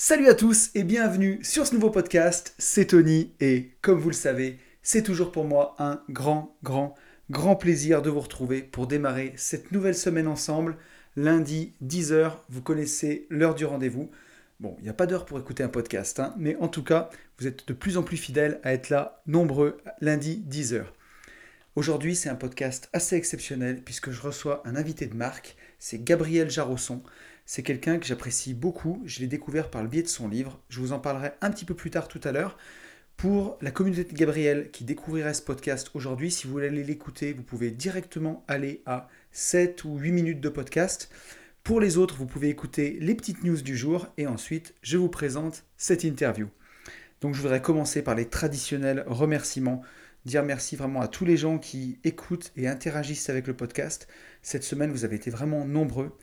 Salut à tous et bienvenue sur ce nouveau podcast. C'est Tony et comme vous le savez, c'est toujours pour moi un grand, grand, grand plaisir de vous retrouver pour démarrer cette nouvelle semaine ensemble. Lundi 10h, vous connaissez l'heure du rendez-vous. Bon, il n'y a pas d'heure pour écouter un podcast, hein, mais en tout cas, vous êtes de plus en plus fidèles à être là, nombreux, lundi 10h. Aujourd'hui, c'est un podcast assez exceptionnel puisque je reçois un invité de marque, c'est Gabriel Jarosson. C'est quelqu'un que j'apprécie beaucoup. Je l'ai découvert par le biais de son livre. Je vous en parlerai un petit peu plus tard tout à l'heure. Pour la communauté de Gabriel qui découvrirait ce podcast aujourd'hui, si vous voulez l'écouter, vous pouvez directement aller à 7 ou 8 minutes de podcast. Pour les autres, vous pouvez écouter les petites news du jour et ensuite je vous présente cette interview. Donc je voudrais commencer par les traditionnels remerciements, dire merci vraiment à tous les gens qui écoutent et interagissent avec le podcast. Cette semaine, vous avez été vraiment nombreux.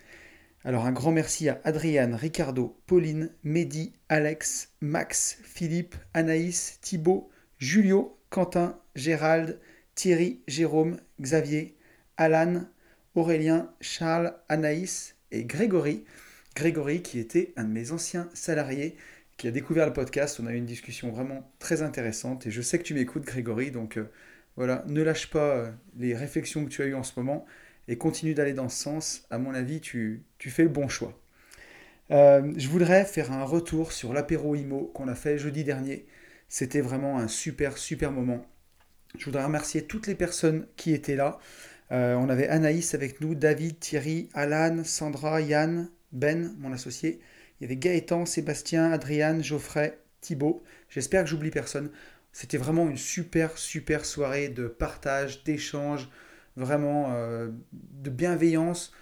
Alors un grand merci à Adriane, Ricardo, Pauline, Mehdi, Alex, Max, Philippe, Anaïs, Thibaut, Julio, Quentin, Gérald, Thierry, Jérôme, Xavier, Alan, Aurélien, Charles, Anaïs et Grégory. Grégory qui était un de mes anciens salariés qui a découvert le podcast. On a eu une discussion vraiment très intéressante et je sais que tu m'écoutes Grégory, donc euh, voilà, ne lâche pas euh, les réflexions que tu as eues en ce moment et continue d'aller dans ce sens, à mon avis, tu, fais le bon choix. Euh, je voudrais faire un retour sur l'apéro IMO qu'on a fait jeudi dernier. C'était vraiment un super, super moment. Je voudrais remercier toutes les personnes qui étaient là. Euh, on avait Anaïs avec nous, David, Thierry, Alan, Sandra, Yann, Ben, mon associé. Il y avait Gaëtan, Sébastien, Adriane, Geoffrey, Thibaut. J'espère que j'oublie personne. C'était vraiment une super, super soirée de partage, d'échange, vraiment euh, de bienveillance.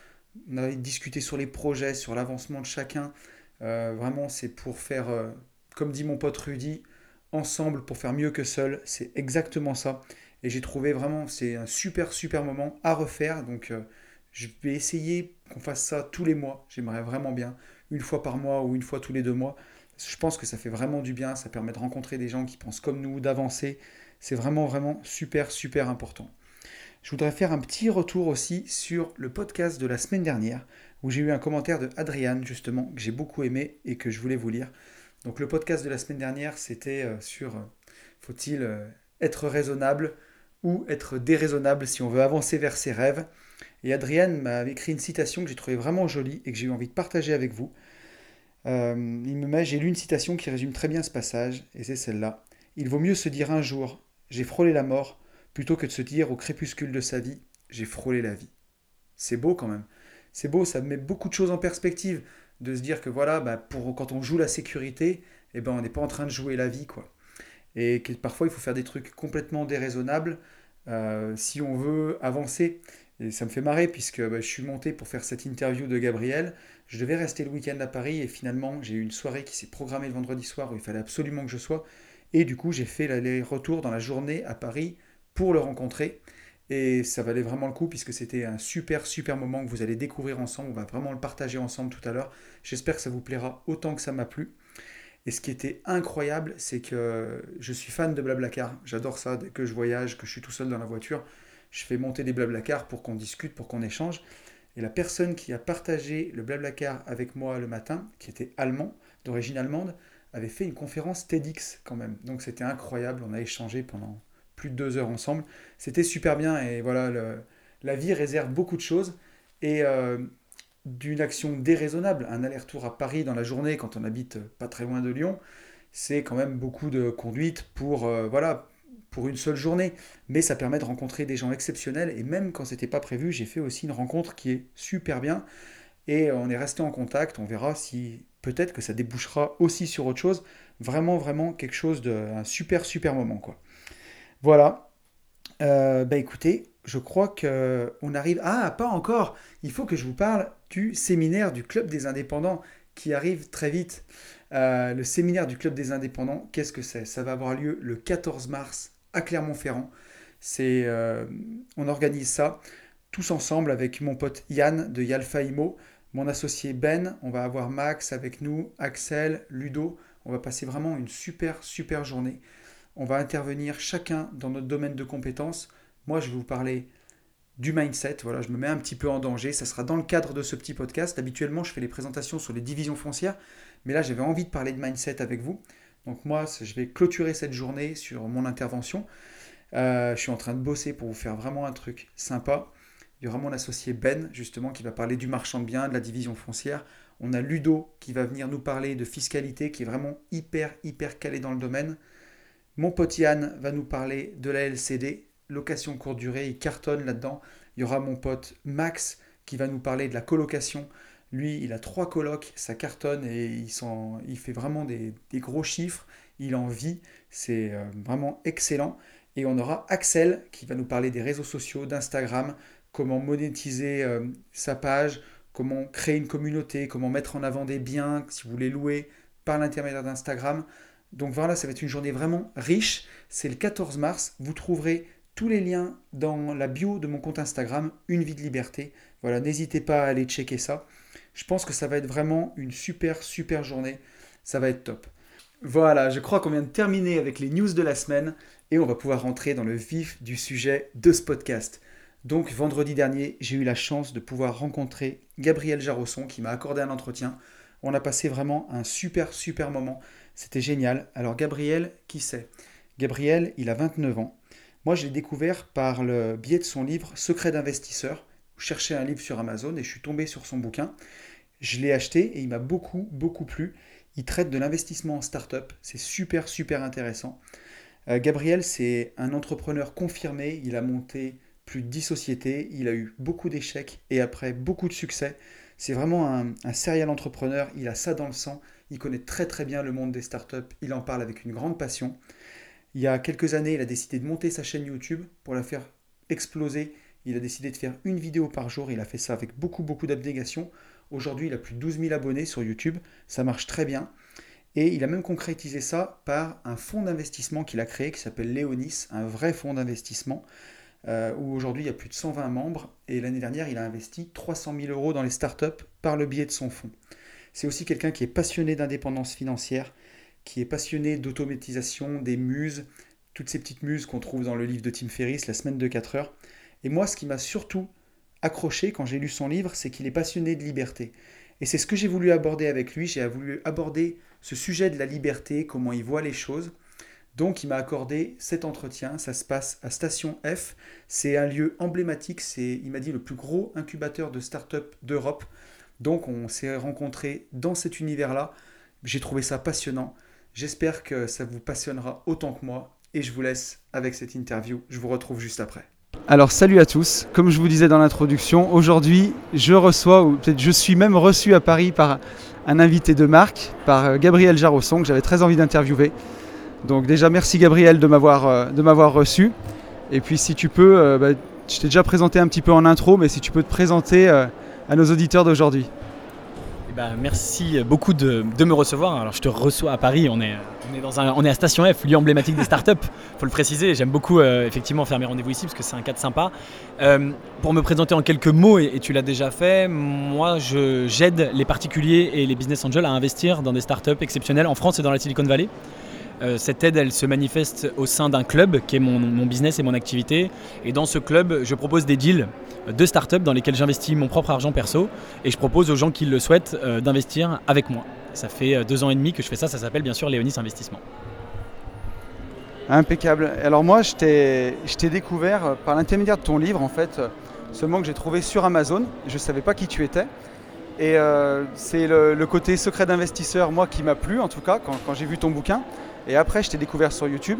On a discuté sur les projets, sur l'avancement de chacun. Euh, vraiment, c'est pour faire, euh, comme dit mon pote Rudy, ensemble pour faire mieux que seul. C'est exactement ça. Et j'ai trouvé vraiment, c'est un super, super moment à refaire. Donc, je vais essayer qu'on fasse ça tous les mois. J'aimerais vraiment bien, une fois par mois ou une fois tous les deux mois. Je pense que ça fait vraiment du bien. Ça permet de rencontrer des gens qui pensent comme nous, d'avancer. C'est vraiment, vraiment super, super important. Je voudrais faire un petit retour aussi sur le podcast de la semaine dernière, où j'ai eu un commentaire de Adriane, justement, que j'ai beaucoup aimé et que je voulais vous lire. Donc le podcast de la semaine dernière, c'était euh, sur euh, faut-il euh, être raisonnable ou être déraisonnable si on veut avancer vers ses rêves. Et Adriane m'a écrit une citation que j'ai trouvée vraiment jolie et que j'ai eu envie de partager avec vous. il me met, j'ai lu une citation qui résume très bien ce passage, et c'est celle-là. Il vaut mieux se dire un jour, j'ai frôlé la mort, plutôt que de se dire au crépuscule de sa vie, j'ai frôlé la vie. C'est beau quand même. C'est beau, ça met beaucoup de choses en perspective, de se dire que voilà, bah, pour, quand on joue la sécurité, eh ben, on n'est pas en train de jouer la vie. quoi. Et que parfois, il faut faire des trucs complètement déraisonnables euh, si on veut avancer. Et ça me fait marrer puisque bah, je suis monté pour faire cette interview de Gabriel. Je devais rester le week-end à Paris et finalement j'ai eu une soirée qui s'est programmée le vendredi soir où il fallait absolument que je sois. Et du coup j'ai fait l'aller-retour dans la journée à Paris pour le rencontrer. Et ça valait vraiment le coup puisque c'était un super, super moment que vous allez découvrir ensemble. On va vraiment le partager ensemble tout à l'heure. J'espère que ça vous plaira autant que ça m'a plu. Et ce qui était incroyable, c'est que je suis fan de Blablacar. J'adore ça. Dès que je voyage, que je suis tout seul dans la voiture, je fais monter des Blablacar pour qu'on discute, pour qu'on échange. Et la personne qui a partagé le Blablacar avec moi le matin, qui était allemand, d'origine allemande, avait fait une conférence TEDx quand même. Donc c'était incroyable. On a échangé pendant de deux heures ensemble. C'était super bien et voilà, la vie réserve beaucoup de choses. Et euh, d'une action déraisonnable, un aller-retour à Paris dans la journée quand on habite pas très loin de Lyon, c'est quand même beaucoup de conduite pour, euh, voilà, pour une seule journée. Mais ça permet de rencontrer des gens exceptionnels et même quand c'était pas prévu, j'ai fait aussi une rencontre qui est super bien. Et on est resté en contact, on verra si peut-être que ça débouchera aussi sur autre chose. Vraiment, vraiment quelque chose de un super, super moment quoi. Voilà. Euh, bah écoutez, je crois que on arrive. Ah, pas encore. Il faut que je vous parle du séminaire du Club des Indépendants qui arrive très vite. Euh, le séminaire du Club des Indépendants, qu'est-ce que c'est? Ça va avoir lieu le 14 mars à Clermont-Ferrand. Euh, on organise ça tous ensemble avec mon pote Yann de Yalfa Imo, mon associé Ben. On va avoir Max avec nous, Axel, Ludo. On va passer vraiment une super super journée. On va intervenir chacun dans notre domaine de compétences. Moi, je vais vous parler du mindset. Voilà, je me mets un petit peu en danger. Ça sera dans le cadre de ce petit podcast. Habituellement, je fais les présentations sur les divisions foncières, Mais là, j'avais envie de parler de mindset avec vous. Donc moi, je vais clôturer cette journée sur mon intervention. Euh, je suis en train de bosser pour vous faire vraiment un truc sympa. Il y aura mon associé Ben, justement, qui va parler du marchand de biens, de la division foncière. On a Ludo qui va venir nous parler de fiscalité, qui est vraiment hyper, hyper calé dans le domaine. Mon pote Yann va nous parler de la LCD, location courte durée, il cartonne là-dedans. Il y aura mon pote Max qui va nous parler de la colocation. Lui, il a trois colocs, ça cartonne et il, fait vraiment des, gros chiffres. Il en vit, c'est euh, vraiment excellent. Et on aura Axel qui va nous parler des réseaux sociaux, d'Instagram, comment monétiser euh, sa page, comment créer une communauté, comment mettre en avant des biens si vous voulez louer par l'intermédiaire d'Instagram. Donc voilà, ça va être une journée vraiment riche. C'est le 14 mars. Vous trouverez tous les liens dans la bio de mon compte Instagram, Une vie de liberté. Voilà, n'hésitez pas à aller checker ça. Je pense que ça va être vraiment une super, super journée. Ça va être top. Voilà, je crois qu'on vient de terminer avec les news de la semaine et on va pouvoir rentrer dans le vif du sujet de ce podcast. Donc vendredi dernier, j'ai eu la chance de pouvoir rencontrer Gabriel Jarosson qui m'a accordé un entretien. On a passé vraiment un super super moment. C'était génial. Alors Gabriel, qui c'est? Gabriel, il a 29 ans. Moi, je l'ai découvert par le biais de son livre Secret d'investisseur. Je cherchais un livre sur Amazon et je suis tombé sur son bouquin. Je l'ai acheté et il m'a beaucoup, beaucoup plu. Il traite de l'investissement en start-up. C'est super, super intéressant. Euh, Gabriel, c'est un entrepreneur confirmé. Il a monté plus de 10 sociétés. Il a eu beaucoup d'échecs et après beaucoup de succès. C'est vraiment un, un serial entrepreneur. Il a ça dans le sang. Il connaît très, très bien le monde des start-up. Il en parle avec une grande passion. Il y a quelques années, il a décidé de monter sa chaîne YouTube pour la faire exploser. Il a décidé de faire une vidéo par jour. Il a fait ça avec beaucoup, beaucoup d'abnégation. Aujourd'hui, il a plus de 12 000 abonnés sur YouTube. Ça marche très bien. Et il a même concrétisé ça par un fonds d'investissement qu'il a créé qui s'appelle Léonis, un vrai fonds d'investissement, euh, où aujourd'hui il y a plus de 120 membres. Et l'année dernière, il a investi 300 000 euros dans les startups par le biais de son fonds. C'est aussi quelqu'un qui est passionné d'indépendance financière qui est passionné d'automatisation, des muses, toutes ces petites muses qu'on trouve dans le livre de Tim Ferriss, La semaine de 4 heures. Et moi, ce qui m'a surtout accroché quand j'ai lu son livre, c'est qu'il est passionné de liberté. Et c'est ce que j'ai voulu aborder avec lui. J'ai voulu aborder ce sujet de la liberté, comment il voit les choses. Donc il m'a accordé cet entretien, ça se passe à Station F, c'est un lieu emblématique, c'est, il m'a dit, le plus gros incubateur de start-up d'Europe. Donc on s'est rencontrés dans cet univers-là, j'ai trouvé ça passionnant. J'espère que ça vous passionnera autant que moi et je vous laisse avec cette interview. Je vous retrouve juste après. Alors salut à tous, comme je vous disais dans l'introduction, aujourd'hui je reçois, ou peut-être je suis même reçu à Paris par un invité de marque, par euh, Gabriel Jarosson, que j'avais très envie d'interviewer. Donc déjà merci Gabriel de m'avoir, euh, reçu. Et puis si tu peux, euh, bah, je t'ai déjà présenté un petit peu en intro, mais si tu peux te présenter à nos auditeurs d'aujourd'hui. Eh ben, merci beaucoup de, me recevoir. Alors, je te reçois à Paris. On est, on est, dans un, on est à Station F, lieu emblématique des startups. Il faut le préciser. J'aime beaucoup euh, effectivement faire mes rendez-vous ici parce que c'est un cadre sympa. Euh, pour me présenter en quelques mots, et, tu l'as déjà fait, moi, j'aide les particuliers et les business angels à investir dans des startups exceptionnelles en France et dans la Silicon Valley. Euh, cette aide, elle se manifeste au sein d'un club qui est mon, business et mon activité. Et dans ce club, je propose des deals de startups dans lesquels j'investis mon propre argent perso et je propose aux gens qui le souhaitent euh, d'investir avec moi. Ça fait euh, deux ans et demi que je fais ça, ça s'appelle bien sûr Léonis Investissement. Impeccable. Alors moi, je t'ai découvert par l'intermédiaire de ton livre, en fait, seulement que j'ai trouvé sur Amazon. Je ne savais pas qui tu étais. Et c'est le, côté secret d'investisseur, moi, qui m'a plu, en tout cas, quand j'ai vu ton bouquin. Et après, je t'ai découvert sur YouTube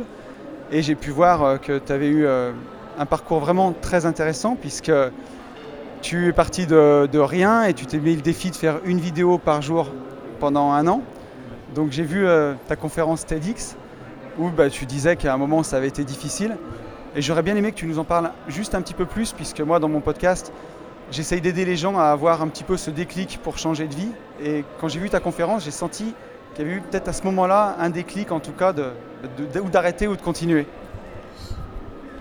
et j'ai pu voir euh, que tu avais eu euh, un parcours vraiment très intéressant puisque tu es parti de, rien et tu t'es mis le défi de faire une vidéo par jour pendant un an. Donc j'ai vu euh, ta conférence TEDx où bah, tu disais qu'à un moment ça avait été difficile. Et j'aurais bien aimé que tu nous en parles juste un petit peu plus puisque moi dans mon podcast, j'essaye d'aider les gens à avoir un petit peu ce déclic pour changer de vie. Et quand j'ai vu ta conférence, j'ai senti qu'il y avait eu peut-être à ce moment-là un déclic en tout cas ou d'arrêter ou de continuer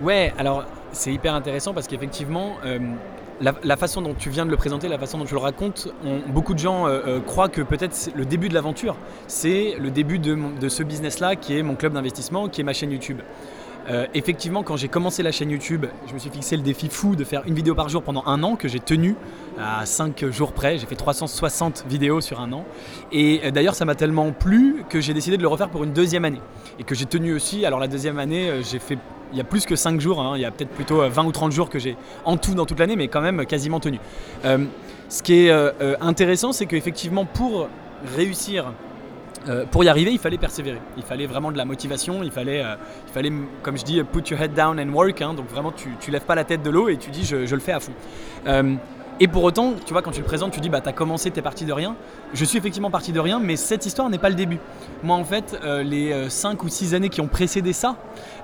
Ouais, alors c'est hyper intéressant parce qu'effectivement, euh, la, façon dont tu viens de le présenter, la façon dont tu le racontes, beaucoup de gens euh, euh, croient que peut-être le début de l'aventure, c'est le début de, ce business-là qui est mon club d'investissement, qui est ma chaîne YouTube. Effectivement, quand j'ai commencé la chaîne YouTube, je me suis fixé le défi fou de faire une vidéo par jour pendant un an que j'ai tenu à 5 jours près. J'ai fait 360 vidéos sur un an. Et d'ailleurs, ça m'a tellement plu que j'ai décidé de le refaire pour une deuxième année. Et que j'ai tenu aussi. Alors, la deuxième année, j'ai fait. Il y a plus que 5 jours, hein. il y a peut-être plutôt 20 ou 30 jours que j'ai en tout dans toute l'année, mais quand même quasiment tenu. ce qui est intéressant, c'est qu'effectivement, pour réussir euh, pour y arriver, il fallait persévérer. Il fallait vraiment de la motivation. Il fallait, euh, il fallait comme je dis, put your head down and work. Hein. donc vraiment, tu, tu lèves pas la tête de l'eau et tu dis, je, le fais à fond. Euh, et pour autant, tu vois, quand tu le présentes, tu dis, bah, tu as commencé, tu es parti de rien. Je suis effectivement parti de rien, mais cette histoire n'est pas le début. Moi, en fait, les 5 ou 6 années qui ont précédé ça,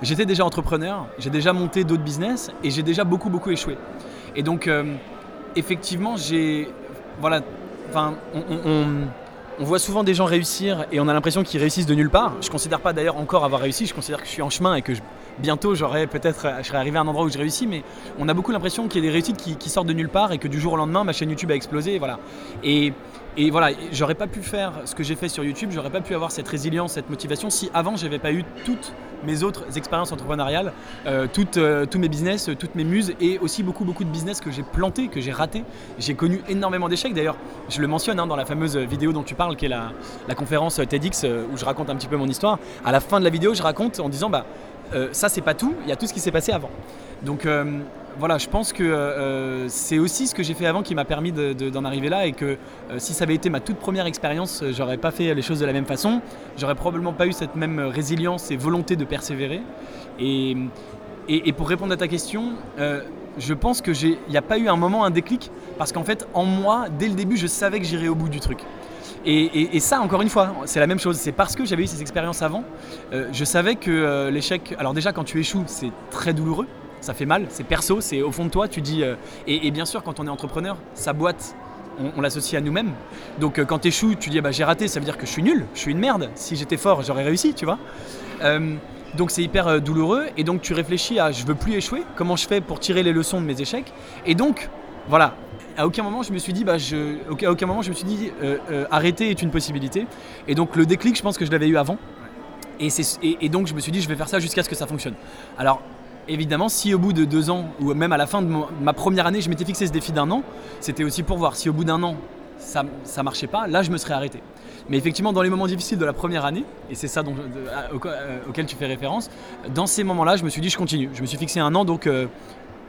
j'étais déjà entrepreneur, j'ai déjà monté d'autres business et j'ai déjà beaucoup, beaucoup échoué. Et donc, effectivement, j'ai. Voilà. Enfin, on voit souvent des gens réussir et on a l'impression qu'ils réussissent de nulle part. Je ne considère pas d'ailleurs encore avoir réussi, je considère que je suis en chemin et que bientôt j'aurai peut-être, je serai arrivé à un endroit où je réussis, mais on a beaucoup l'impression qu'il y a des réussites qui, sortent de nulle part et que du jour au lendemain ma chaîne YouTube a explosé. Et voilà. Et, et voilà, j'aurais pas pu faire ce que j'ai fait sur YouTube, j'aurais pas pu avoir cette résilience, cette motivation si avant j'avais pas eu toutes mes autres expériences entrepreneuriales, euh, euh, tous mes business, toutes mes muses et aussi beaucoup beaucoup de business que j'ai planté, que j'ai raté. J'ai connu énormément d'échecs d'ailleurs. Je le mentionne hein, dans la fameuse vidéo dont tu parles, qui est la, la conférence TEDx euh, où je raconte un petit peu mon histoire. À la fin de la vidéo, je raconte en disant bah ça c'est pas tout, il y a tout ce qui s'est passé avant. Donc voilà, je pense que euh, c'est aussi ce que j'ai fait avant qui m'a permis d'en arriver là et que euh, si ça avait été ma toute première expérience, euh, j'aurais pas fait les choses de la même façon. J'aurais probablement pas eu cette même résilience et volonté de persévérer. Et, et, pour répondre à ta question, je pense que il n'y a pas eu un moment, un déclic, parce qu'en fait, en moi, dès le début, je savais que j'irais au bout du truc. Et, ça, encore une fois, c'est la même chose. C'est parce que j'avais eu ces expériences avant, je savais que l'échec. Alors déjà, quand tu échoues, c'est très douloureux ça fait mal, c'est perso, c'est au fond de toi, tu dis... Euh, et, bien sûr, quand on est entrepreneur, sa boîte, on, l'associe à nous-mêmes. Donc euh, quand tu échoues, tu dis bah, j'ai raté, ça veut dire que je suis nul, je suis une merde. Si j'étais fort, j'aurais réussi, tu vois. Euh, donc c'est hyper douloureux et donc tu réfléchis à je veux plus échouer, comment je fais pour tirer les leçons de mes échecs? Et donc voilà, à aucun moment je me suis dit bah je, à aucun moment je me suis dit arrêter est une possibilité. Et donc le déclic, je pense que je l'avais eu avant. Et, et, donc je me suis dit je vais faire ça jusqu'à ce que ça fonctionne. Alors évidemment, si au bout de deux ans, ou même à la fin de ma première année, je m'étais fixé ce défi d'un an, c'était aussi pour voir si au bout d'un an, ça ne marchait pas, là, je me serais arrêté. Mais effectivement, dans les moments difficiles de la première année, et c'est ça euh, auquel tu fais référence, dans ces moments-là, je me suis dit, je continue. Je me suis fixé un an, donc, euh,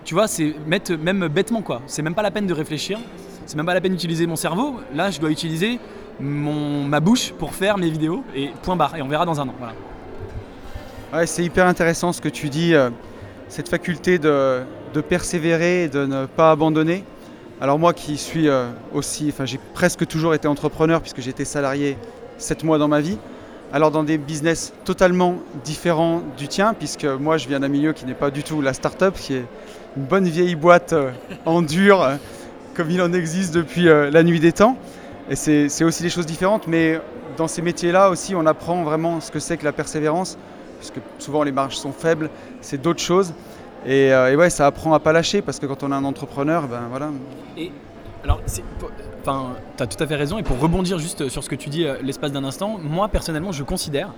tu vois, c'est mettre même bêtement, quoi. C'est même pas la peine de réfléchir, c'est même pas la peine d'utiliser mon cerveau. Là, je dois utiliser mon, ma bouche pour faire mes vidéos, et point barre. Et on verra dans un an. Ouais, c'est hyper intéressant ce que tu dis. Euh, cette faculté de, persévérer et de ne pas abandonner. Alors moi qui suis euh, aussi, enfin j'ai presque toujours été entrepreneur puisque été salarié 7 mois dans ma vie, alors dans des business totalement différents du tien, puisque moi je viens d'un milieu qui n'est pas du tout la start-up, qui est une bonne vieille boîte euh, en dur, euh, comme il en existe depuis la nuit des temps. Et c'est aussi des choses différentes, mais dans ces métiers-là aussi, on apprend vraiment ce que c'est que la persévérance, puisque souvent les marges sont faibles, c'est d'autres choses. Et, euh, ouais, ça apprend à pas lâcher parce que quand on est un entrepreneur, ben voilà. Alors, enfin, tu as tout à fait raison. Et pour rebondir juste sur ce que tu dis euh, l'espace d'un instant, moi personnellement, je considère,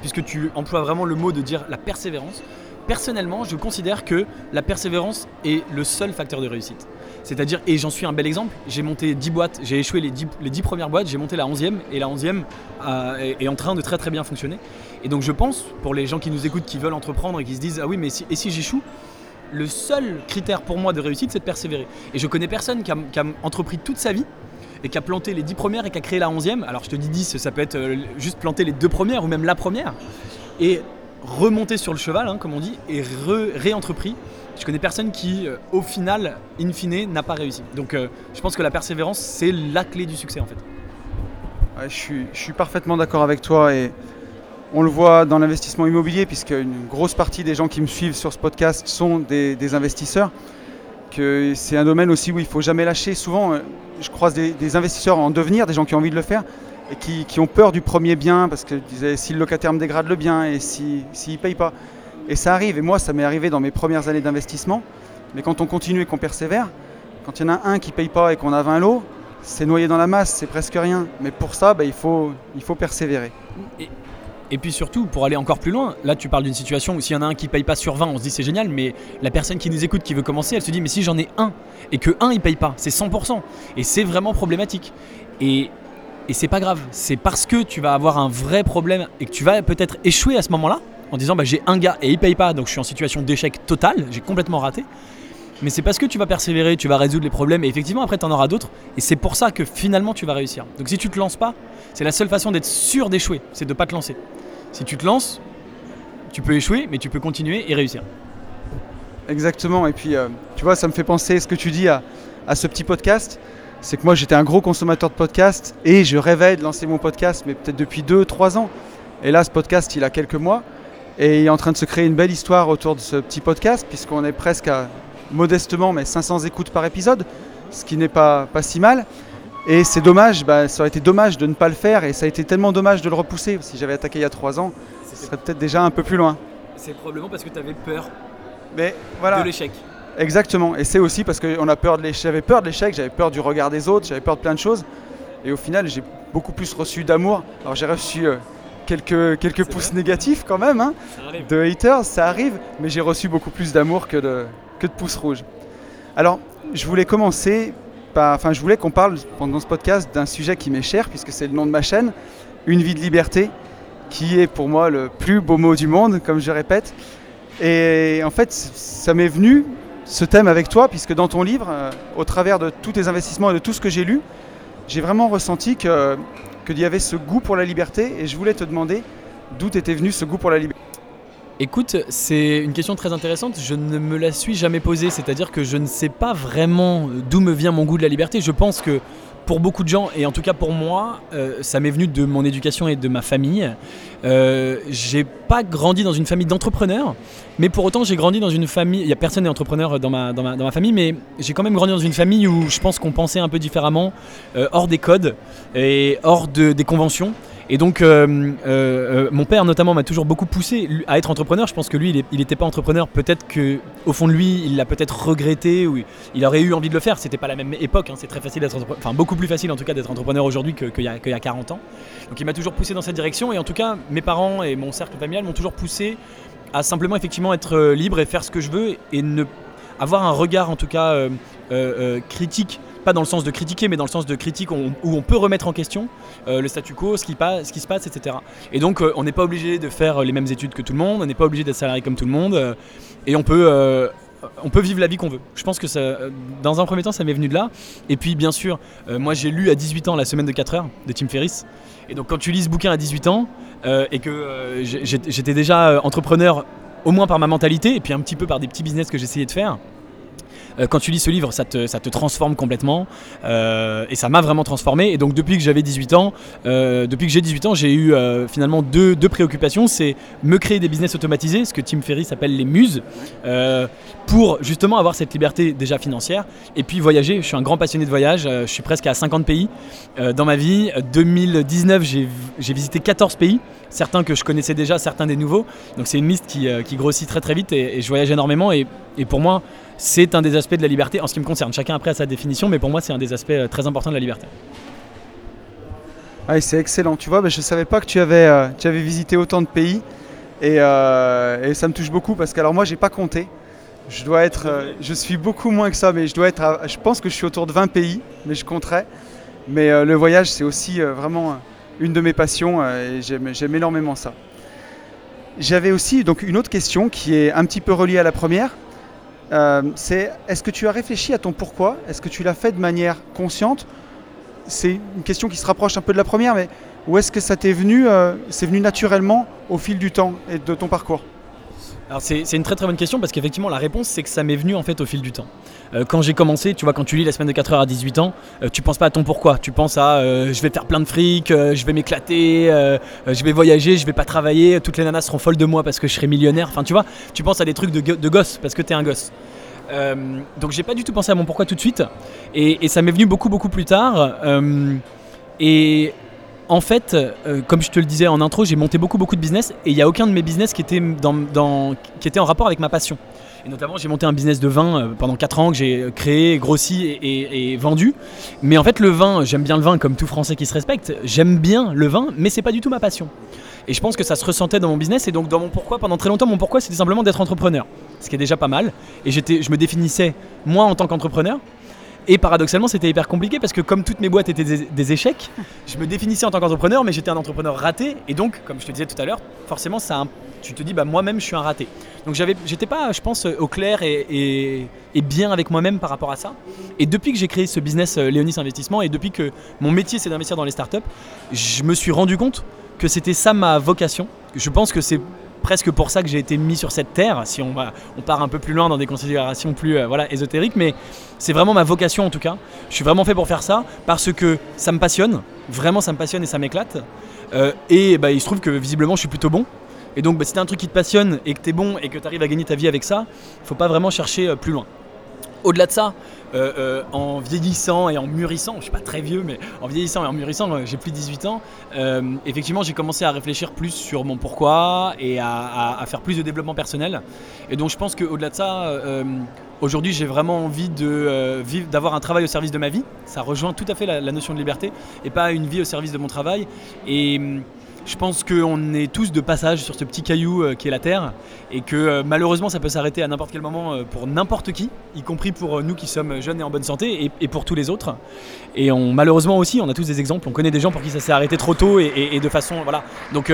puisque tu emploies vraiment le mot de dire la persévérance, personnellement, je considère que la persévérance est le seul facteur de réussite. C'est-à-dire, et j'en suis un bel exemple, j'ai monté 10 boîtes, j'ai échoué les 10, les premières boîtes, j'ai monté la 11e, et la 11e euh, est en train de très très bien fonctionner. Et donc je pense, pour les gens qui nous écoutent, qui veulent entreprendre et qui se disent, ah oui, mais et si j'échoue le seul critère pour moi de réussite, c'est de persévérer. Et je connais personne qui a, entrepris toute sa vie et qui a planté les 10 premières et qui a créé la 11e. Alors je te dis 10, ça peut être euh, juste planter les deux premières ou même la première. Et remonter sur le cheval, hein, comme on dit, et réentrepris. Je connais personne qui, euh, au final, in fine, n'a pas réussi. Donc euh, je pense que la persévérance, c'est la clé du succès en fait. je, suis, parfaitement d'accord avec toi on le voit dans l'investissement immobilier, puisque une grosse partie des gens qui me suivent sur ce podcast sont des, investisseurs. Que c'est un domaine aussi où il ne faut jamais lâcher. Souvent, euh, je croise des, investisseurs en devenir, des gens qui ont envie de le faire, et qui, ont peur du premier bien parce que si le locataire me dégrade le bien et s'il si, ne paye pas. Et ça arrive, et moi ça m'est arrivé dans mes premières années d'investissement, mais quand on continue et qu'on persévère, quand il y en a un qui ne paye pas et qu'on a 20 lots, c'est noyé dans la masse, c'est presque rien. Mais pour ça, bah, il, faut, persévérer. Puis surtout, pour aller encore plus loin, là tu parles d'une situation où s'il y en a un qui paye pas sur 20, on se dit c'est génial, mais la personne qui nous écoute, qui veut commencer, elle se dit mais si j'en ai un et que un il paye pas, c'est 100%. Et c'est vraiment problématique. Et, et c'est pas grave, c'est parce que tu vas avoir un vrai problème et que tu vas peut-être échouer à ce moment-là, en disant bah, j'ai un gars et il paye pas, donc je suis en situation d'échec total, j'ai complètement raté. Mais c'est parce que tu vas persévérer, tu vas résoudre les problèmes et effectivement après tu en auras d'autres. Et c'est pour ça que finalement tu vas réussir. Donc si tu te lances pas, c'est la seule façon d'être sûr d'échouer, c'est de pas te lancer. Si tu te lances, tu peux échouer, mais tu peux continuer et réussir. Exactement. Et puis, euh, tu vois, ça me fait penser ce que tu dis à, ce petit podcast. C'est que moi, j'étais un gros consommateur de podcasts et je rêvais de lancer mon podcast, mais peut-être depuis 2-3 ans. Et là, ce podcast, il a quelques mois. Et il est en train de se créer une belle histoire autour de ce petit podcast, puisqu'on est presque à, modestement, mais 500 écoutes par épisode, ce qui n'est pas si mal. Et c'est dommage, bah, ça aurait été dommage de ne pas le faire, et ça a été tellement dommage de le repousser. Si j'avais attaqué il y a 3 ans, ce serait peut-être déjà un peu plus loin. C'est probablement parce que tu avais peur mais, voilà. de l'échec. Exactement, et c'est aussi parce que on a peur de l'échec. J'avais peur de l'échec, j'avais peur du regard des autres, j'avais peur de plein de choses. Et au final, j'ai beaucoup plus reçu d'amour. Alors j'ai reçu euh, quelques, quelques pouces négatifs quand même, hein, de haters, ça arrive, mais j'ai reçu beaucoup plus d'amour que de, que de pouces rouges. Alors, je voulais commencer je voulais qu'on parle pendant ce podcast d'un sujet qui m'est cher, puisque c'est le nom de ma chaîne, Une vie de liberté, qui est pour moi le plus beau mot du monde, comme je répète. Et en fait, ça m'est venu ce thème avec toi, puisque dans ton livre, euh, au travers de tous tes investissements et de tout ce que j'ai lu, j'ai vraiment ressenti que qu'il y avait ce goût pour la liberté, et je voulais te demander d'où était venu ce goût pour la liberté. Écoute, c'est une question très intéressante. Je ne me la suis jamais posée, c'est-à-dire que je ne sais pas vraiment d'où me vient mon goût de la liberté. Je pense que pour beaucoup de gens, et en tout cas pour moi, euh, ça m'est venu de mon éducation et de ma famille. Euh, j'ai pas grandi dans une famille d'entrepreneurs, mais pour autant j'ai grandi dans une famille. Il y a personne n'est entrepreneur dans ma, famille, mais j'ai quand même grandi dans une famille où je pense qu'on pensait un peu différemment, euh, hors des codes et hors de, des conventions. Et donc, euh, euh, euh, mon père notamment m'a toujours beaucoup poussé à être entrepreneur. Je pense que lui, il n'était pas entrepreneur. Peut-être que au fond de lui, il l'a peut-être regretté ou il aurait eu envie de le faire. C'était pas la même époque. Hein. C'est très facile d'être enfin beaucoup plus facile en tout cas d'être entrepreneur aujourd'hui qu'il y, a 40 ans. Donc, il m'a toujours poussé dans cette direction. Et en tout cas, mes parents et mon cercle familial m'ont toujours poussé à simplement effectivement être libre et faire ce que je veux et avoir un regard en tout cas critique pas dans le sens de critiquer, mais dans le sens de critique où on, peut remettre en question euh, le statu quo, ce qui, passe, ce qui se passe, etc. Et donc, euh, on n'est pas obligé de faire les mêmes études que tout le monde, on n'est pas obligé d'être salarié comme tout le monde, euh, et on peut, on peut vivre la vie qu'on veut. Je pense que dans un premier temps, ça m'est venu de là. Et puis, bien sûr, moi j'ai lu à 18 ans La semaine de 4 heures de Tim Ferriss. Et donc, quand tu lis ce bouquin à 18 ans, et que j'étais déjà entrepreneur, au moins par ma mentalité, et puis un petit peu par des petits business que j'essayais de faire, euh, quand tu lis ce livre, ça te, ça te transforme complètement. Euh, et ça m'a vraiment transformé. Et donc, depuis que j'avais 18 ans, euh, depuis que j'ai 18 ans, j'ai eu finalement deux, deux préoccupations. C'est me créer des business automatisés, ce que Tim Ferriss appelle les muses, pour justement avoir cette liberté déjà financière. Et puis voyager. Je suis un grand passionné de voyage. je suis presque à 50 pays dans ma vie. 2019, j'ai visité 14 pays certains que je connaissais déjà, certains des nouveaux. Donc c'est une liste qui, qui, grossit très très vite et, et je voyage énormément. Et, et, pour moi, c'est un des aspects de la liberté en ce qui me concerne. Chacun après a sa définition, mais pour moi, c'est un des aspects euh, très importants de la liberté. Ah, c'est excellent. Tu vois, je ne savais pas que tu avais, euh, tu avais visité autant de pays. Euh, et, ça me touche beaucoup parce que, alors moi, j'ai pas compté. Je dois être, je suis beaucoup moins que ça, mais je dois être, je pense que je suis autour de 20 pays, mais je compterai. Mais le voyage, c'est aussi vraiment une de mes passions et j'aime énormément ça. J'avais aussi donc une autre question qui est un petit peu reliée à la première. Euh, c'est est-ce que tu as réfléchi à ton pourquoi? Est-ce que tu l'as fait de manière consciente? C'est une question qui se rapproche un peu de la première, mais où est-ce que ça t'est venu euh, C'est venu naturellement au fil du temps et de ton parcours? Alors c'est, une très très bonne question parce qu'effectivement la réponse c'est que ça m'est venu en fait au fil du temps. Euh, quand j'ai commencé, tu vois, quand tu lis la semaine de 4 heures à 18 ans, tu penses pas à ton pourquoi, tu penses à je vais faire plein de fric, je vais m'éclater, je vais voyager, je vais pas travailler, toutes les nanas seront folles de moi parce que je serai millionnaire. Enfin tu vois, tu penses à des trucs de, gosse parce que tu es un gosse. Euh, donc j'ai pas du tout pensé à mon pourquoi tout de suite. Et, ça m'est venu beaucoup beaucoup plus tard. Euh, et en fait, euh, comme je te le disais en intro, j'ai monté beaucoup beaucoup de business et il n'y a aucun de mes business qui était, dans, qui était en rapport avec ma passion. Et notamment, j'ai monté un business de vin pendant 4 ans que j'ai créé, grossi et, vendu. Mais en fait, le vin, j'aime bien le vin comme tout Français qui se respecte. J'aime bien le vin, mais c'est pas du tout ma passion. Et je pense que ça se ressentait dans mon business. Et donc, dans mon pourquoi, pendant très longtemps, mon pourquoi, c'était simplement d'être entrepreneur. Ce qui est déjà pas mal. Et je me définissais, moi, en tant qu'entrepreneur. Et paradoxalement, c'était hyper compliqué parce que comme toutes mes boîtes étaient des, échecs, je me définissais en tant qu'entrepreneur, mais j'étais un entrepreneur raté. Et donc, comme je te disais tout à l'heure, forcément, ça, tu te dis, bah, moi-même, je suis un raté. Donc, j'étais pas, je pense, au clair et, bien avec moi-même par rapport à ça. Et depuis que j'ai créé ce business euh, Léonis Investissement et depuis que mon métier, c'est d'investir dans les startups, je me suis rendu compte que c'était ça ma vocation. Je pense que c'est presque pour ça que j'ai été mis sur cette terre, si on, va, on part un peu plus loin dans des considérations plus euh, voilà, ésotériques, mais c'est vraiment ma vocation en tout cas. Je suis vraiment fait pour faire ça parce que ça me passionne, vraiment ça me passionne et ça m'éclate. Euh, et bah, il se trouve que visiblement je suis plutôt bon. Et donc bah, si t'as un truc qui te passionne et que t'es bon et que tu arrives à gagner ta vie avec ça, faut pas vraiment chercher euh, plus loin. Au-delà de ça, euh, euh, en vieillissant et en mûrissant, je suis pas très vieux, mais en vieillissant et en mûrissant, euh, j'ai plus de 18 ans, effectivement j'ai commencé à réfléchir plus sur mon pourquoi et à, faire plus de développement personnel. Et donc je pense qu'au-delà de ça, aujourd'hui j'ai vraiment envie d'avoir un travail au service de ma vie. Ça rejoint tout à fait la, notion de liberté et pas une vie au service de mon travail. Je pense qu'on est tous de passage sur ce petit caillou euh, qui est la Terre et que euh, malheureusement ça peut s'arrêter à n'importe quel moment euh, pour n'importe qui, y compris pour nous qui sommes jeunes et en bonne santé et, pour tous les autres. Et malheureusement aussi, on a tous des exemples, on connaît des gens pour qui ça s'est arrêté trop tôt et, de façon... Voilà. Donc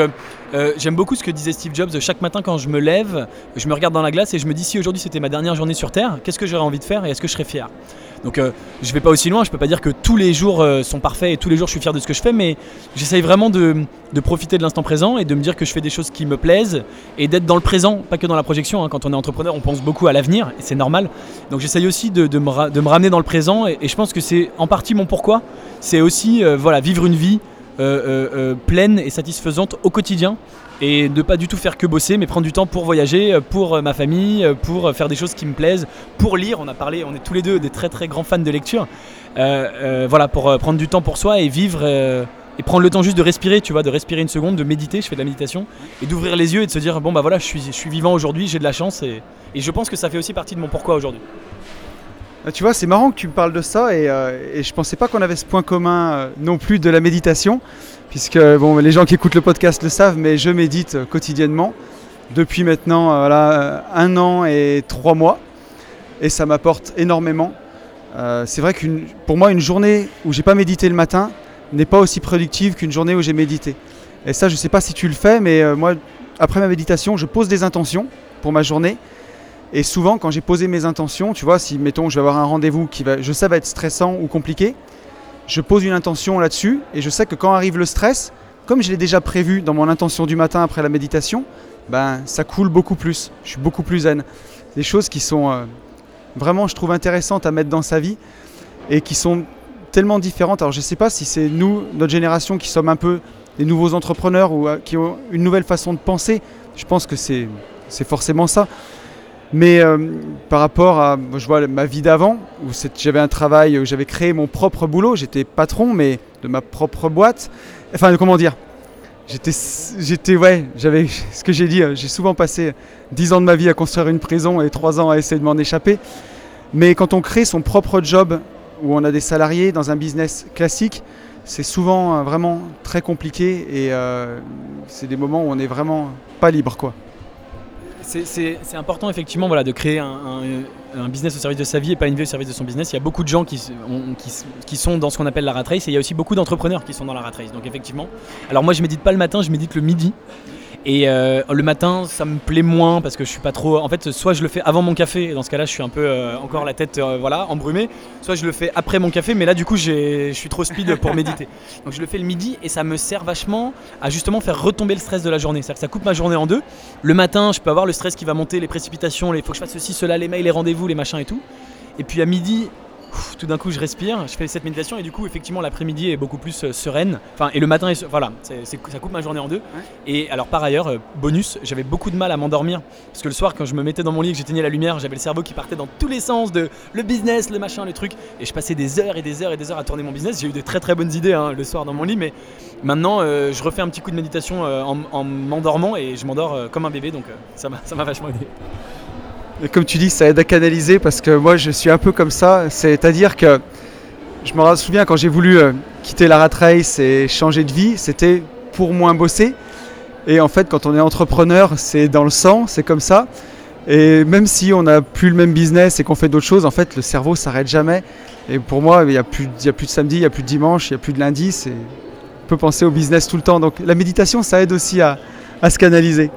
j'aime beaucoup ce que disait Steve Jobs, chaque matin quand je me lève, je me regarde dans la glace et je me dis si aujourd'hui c'était ma dernière journée sur Terre, qu'est-ce que j'aurais envie de faire et est-ce que je serais fier? Donc euh, je vais pas aussi loin, je peux pas dire que tous les jours euh, sont parfaits et tous les jours je suis fier de ce que je fais, mais j'essaye vraiment de, profiter de l'instant présent et de me dire que je fais des choses qui me plaisent et d'être dans le présent, pas que dans la projection. Hein. Quand on est entrepreneur, on pense beaucoup à l'avenir et c'est normal. Donc j'essaye aussi de, me ramener dans le présent et, je pense que c'est en partie mon pourquoi. C'est aussi euh, voilà, vivre une vie pleine et satisfaisante au quotidien et ne pas du tout faire que bosser, mais prendre du temps pour voyager, euh, pour euh, ma famille, euh, pour faire des choses qui me plaisent, pour lire. On a parlé, on est tous les deux des très très grands fans de lecture. voilà, pour prendre du temps pour soi et vivre et prendre le temps juste de respirer, tu vois, de respirer une seconde, de méditer. Je fais de la méditation et d'ouvrir les yeux et de se dire bon bah voilà, je suis, je suis vivant aujourd'hui, j'ai de la chance et, je pense que ça fait aussi partie de mon pourquoi aujourd'hui. Ah, tu vois, c'est marrant que tu me parles de ça et, et je pensais pas qu'on avait ce point commun non plus de la méditation puisque bon, les gens qui écoutent le podcast le savent, mais je médite quotidiennement depuis maintenant euh, voilà, un an et trois mois, et ça m'apporte énormément. Euh, c'est vrai que pour moi, une journée où j'ai pas médité le matin n'est pas aussi productive qu'une journée où j'ai médité. Et ça, je ne sais pas si tu le fais, mais euh, moi, après ma méditation, je pose des intentions pour ma journée. Et souvent, quand j'ai posé mes intentions, tu vois, si mettons, je vais avoir un rendez-vous qui va, je sais va être stressant ou compliqué, je pose une intention là-dessus et je sais que quand arrive le stress, comme je l'ai déjà prévu dans mon intention du matin après la méditation, ben ça coule beaucoup plus. Je suis beaucoup plus zen. Des choses qui sont euh, vraiment, je trouve, intéressantes à mettre dans sa vie et qui sont tellement différentes. Alors je ne sais pas si c'est nous, notre génération, qui sommes un peu des nouveaux entrepreneurs ou euh, qui ont une nouvelle façon de penser. Je pense que c'est forcément ça. Mais euh, par rapport à je vois, ma vie d'avant, où j'avais un travail, où j'avais créé mon propre boulot, j'étais patron, mais de ma propre boîte. Enfin, comment dire? J'étais, ouais, j'avais ce que j'ai dit, euh, j'ai souvent passé 10 ans de ma vie à construire une prison et 3 ans à essayer de m'en échapper. Mais quand on crée son propre job, où on a des salariés dans un business classique, c'est souvent euh, vraiment très compliqué et c'est des moments où on n'est vraiment pas libre, quoi. C'est important effectivement de créer un, business au service de sa vie et pas une vie au service de son business. Il y a beaucoup de gens qui, qui, sont dans ce qu'on appelle la rat race et il y a aussi beaucoup d'entrepreneurs qui sont dans la rat race. Donc effectivement, alors moi je médite pas le matin, je médite le midi. Et euh, le matin, ça me plaît moins parce que je suis pas trop. En fait, soit je le fais avant mon café, et dans ce cas-là, je suis un peu euh, encore la tête euh, voilà, embrumée. Soit je le fais après mon café, mais là, du coup, je suis trop speed pour méditer. Donc, je le fais le midi et ça me sert vachement à justement faire retomber le stress de la journée. C'est-à-dire que ça coupe ma journée en deux. Le matin, je peux avoir le stress qui va monter, les précipitations, il faut que je fasse ceci, cela, les mails, les rendez-vous, les machins et tout. Et puis à midi, tout d'un coup je respire, je fais cette méditation et du coup effectivement l'après-midi est beaucoup plus euh, sereine. Enfin et le matin voilà, ça coupe ma journée en deux. Et alors par ailleurs euh, bonus, j'avais beaucoup de mal à m'endormir parce que le soir quand je me mettais dans mon lit et que j'éteignais la lumière, j'avais le cerveau qui partait dans tous les sens de le business, le machin, le truc et je passais des heures et des heures et des heures à tourner mon business. J'ai eu de très très bonnes idées hein, le soir dans mon lit, mais maintenant euh, je refais un petit coup de méditation en, m'endormant et je m'endors comme un bébé donc ça m'a vachement aidé comme tu dis, ça aide à canaliser parce que moi je suis un peu comme ça. C'est-à-dire que je me souviens quand j'ai voulu euh, quitter la rat race et changer de vie, c'était pour moins bosser. Et en fait, quand on est entrepreneur, c'est dans le sang, c'est comme ça. Et même si on n'a plus le même business et qu'on fait d'autres choses, en fait, le cerveau s'arrête jamais. Et pour moi, il n'y a, plus, a plus de samedi, il n'y a plus de dimanche, il n'y a plus de lundi. On peut penser au business tout le temps. Donc la méditation, ça aide aussi à, à se canaliser.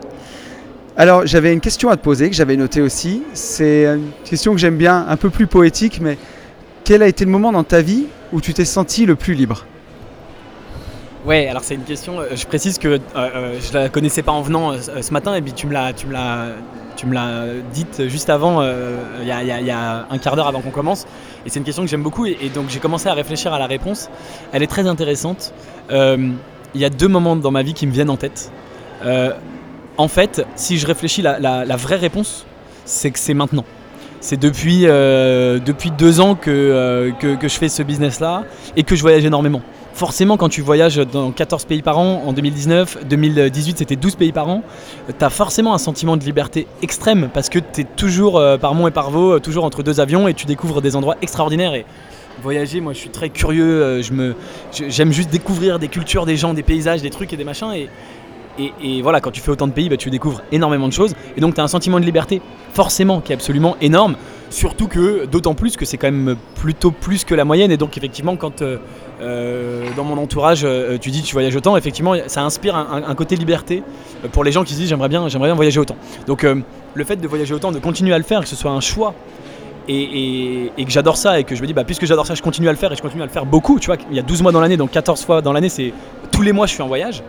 Alors j'avais une question à te poser que j'avais notée aussi. C'est une question que j'aime bien, un peu plus poétique, mais quel a été le moment dans ta vie où tu t'es senti le plus libre? Ouais, alors c'est une question. Euh, je précise que euh, euh, je la connaissais pas en venant ce matin, et puis tu me l'as, tu me l'as, tu me l'as dite juste avant, il y, a un quart d'heure avant qu'on commence. Et c'est une question que j'aime beaucoup, et, donc j'ai commencé à réfléchir à la réponse. Elle est très intéressante. Il y a deux moments dans ma vie qui me viennent en tête. En fait, si je réfléchis, la, vraie réponse, c'est que c'est maintenant. C'est depuis, depuis deux ans que, que je fais ce business-là et que je voyage énormément forcément quand tu voyages dans 14 pays par an, en 2019, 2018 c'était 12 pays par an, tu as forcément un sentiment de liberté extrême parce que tu es toujours euh, par Mont et par Vaux, euh, toujours entre deux avions et tu découvres des endroits extraordinaires. Voyager, moi je suis très curieux, euh, j'aime juste découvrir des cultures, des gens, des paysages, des trucs et des machins. Et, voilà, quand tu fais autant de pays, bah, tu découvres énormément de choses. Et donc tu as un sentiment de liberté forcément qui est absolument énorme. Surtout que, d'autant plus que c'est quand même plutôt plus que la moyenne. Et donc effectivement quand... Euh, dans mon entourage, euh, tu dis tu voyages autant, effectivement, ça inspire un, côté liberté euh, pour les gens qui se disent j'aimerais bien, j'aimerais bien voyager autant. Donc le fait de voyager autant, de continuer à le faire, que ce soit un choix et, que j'adore ça et que je me dis bah puisque j'adore ça, je continue à le faire et je continue à le faire beaucoup. Tu vois, il y a 12 mois dans l'année, donc 14 fois dans l'année, c'est tous les mois je suis en voyage.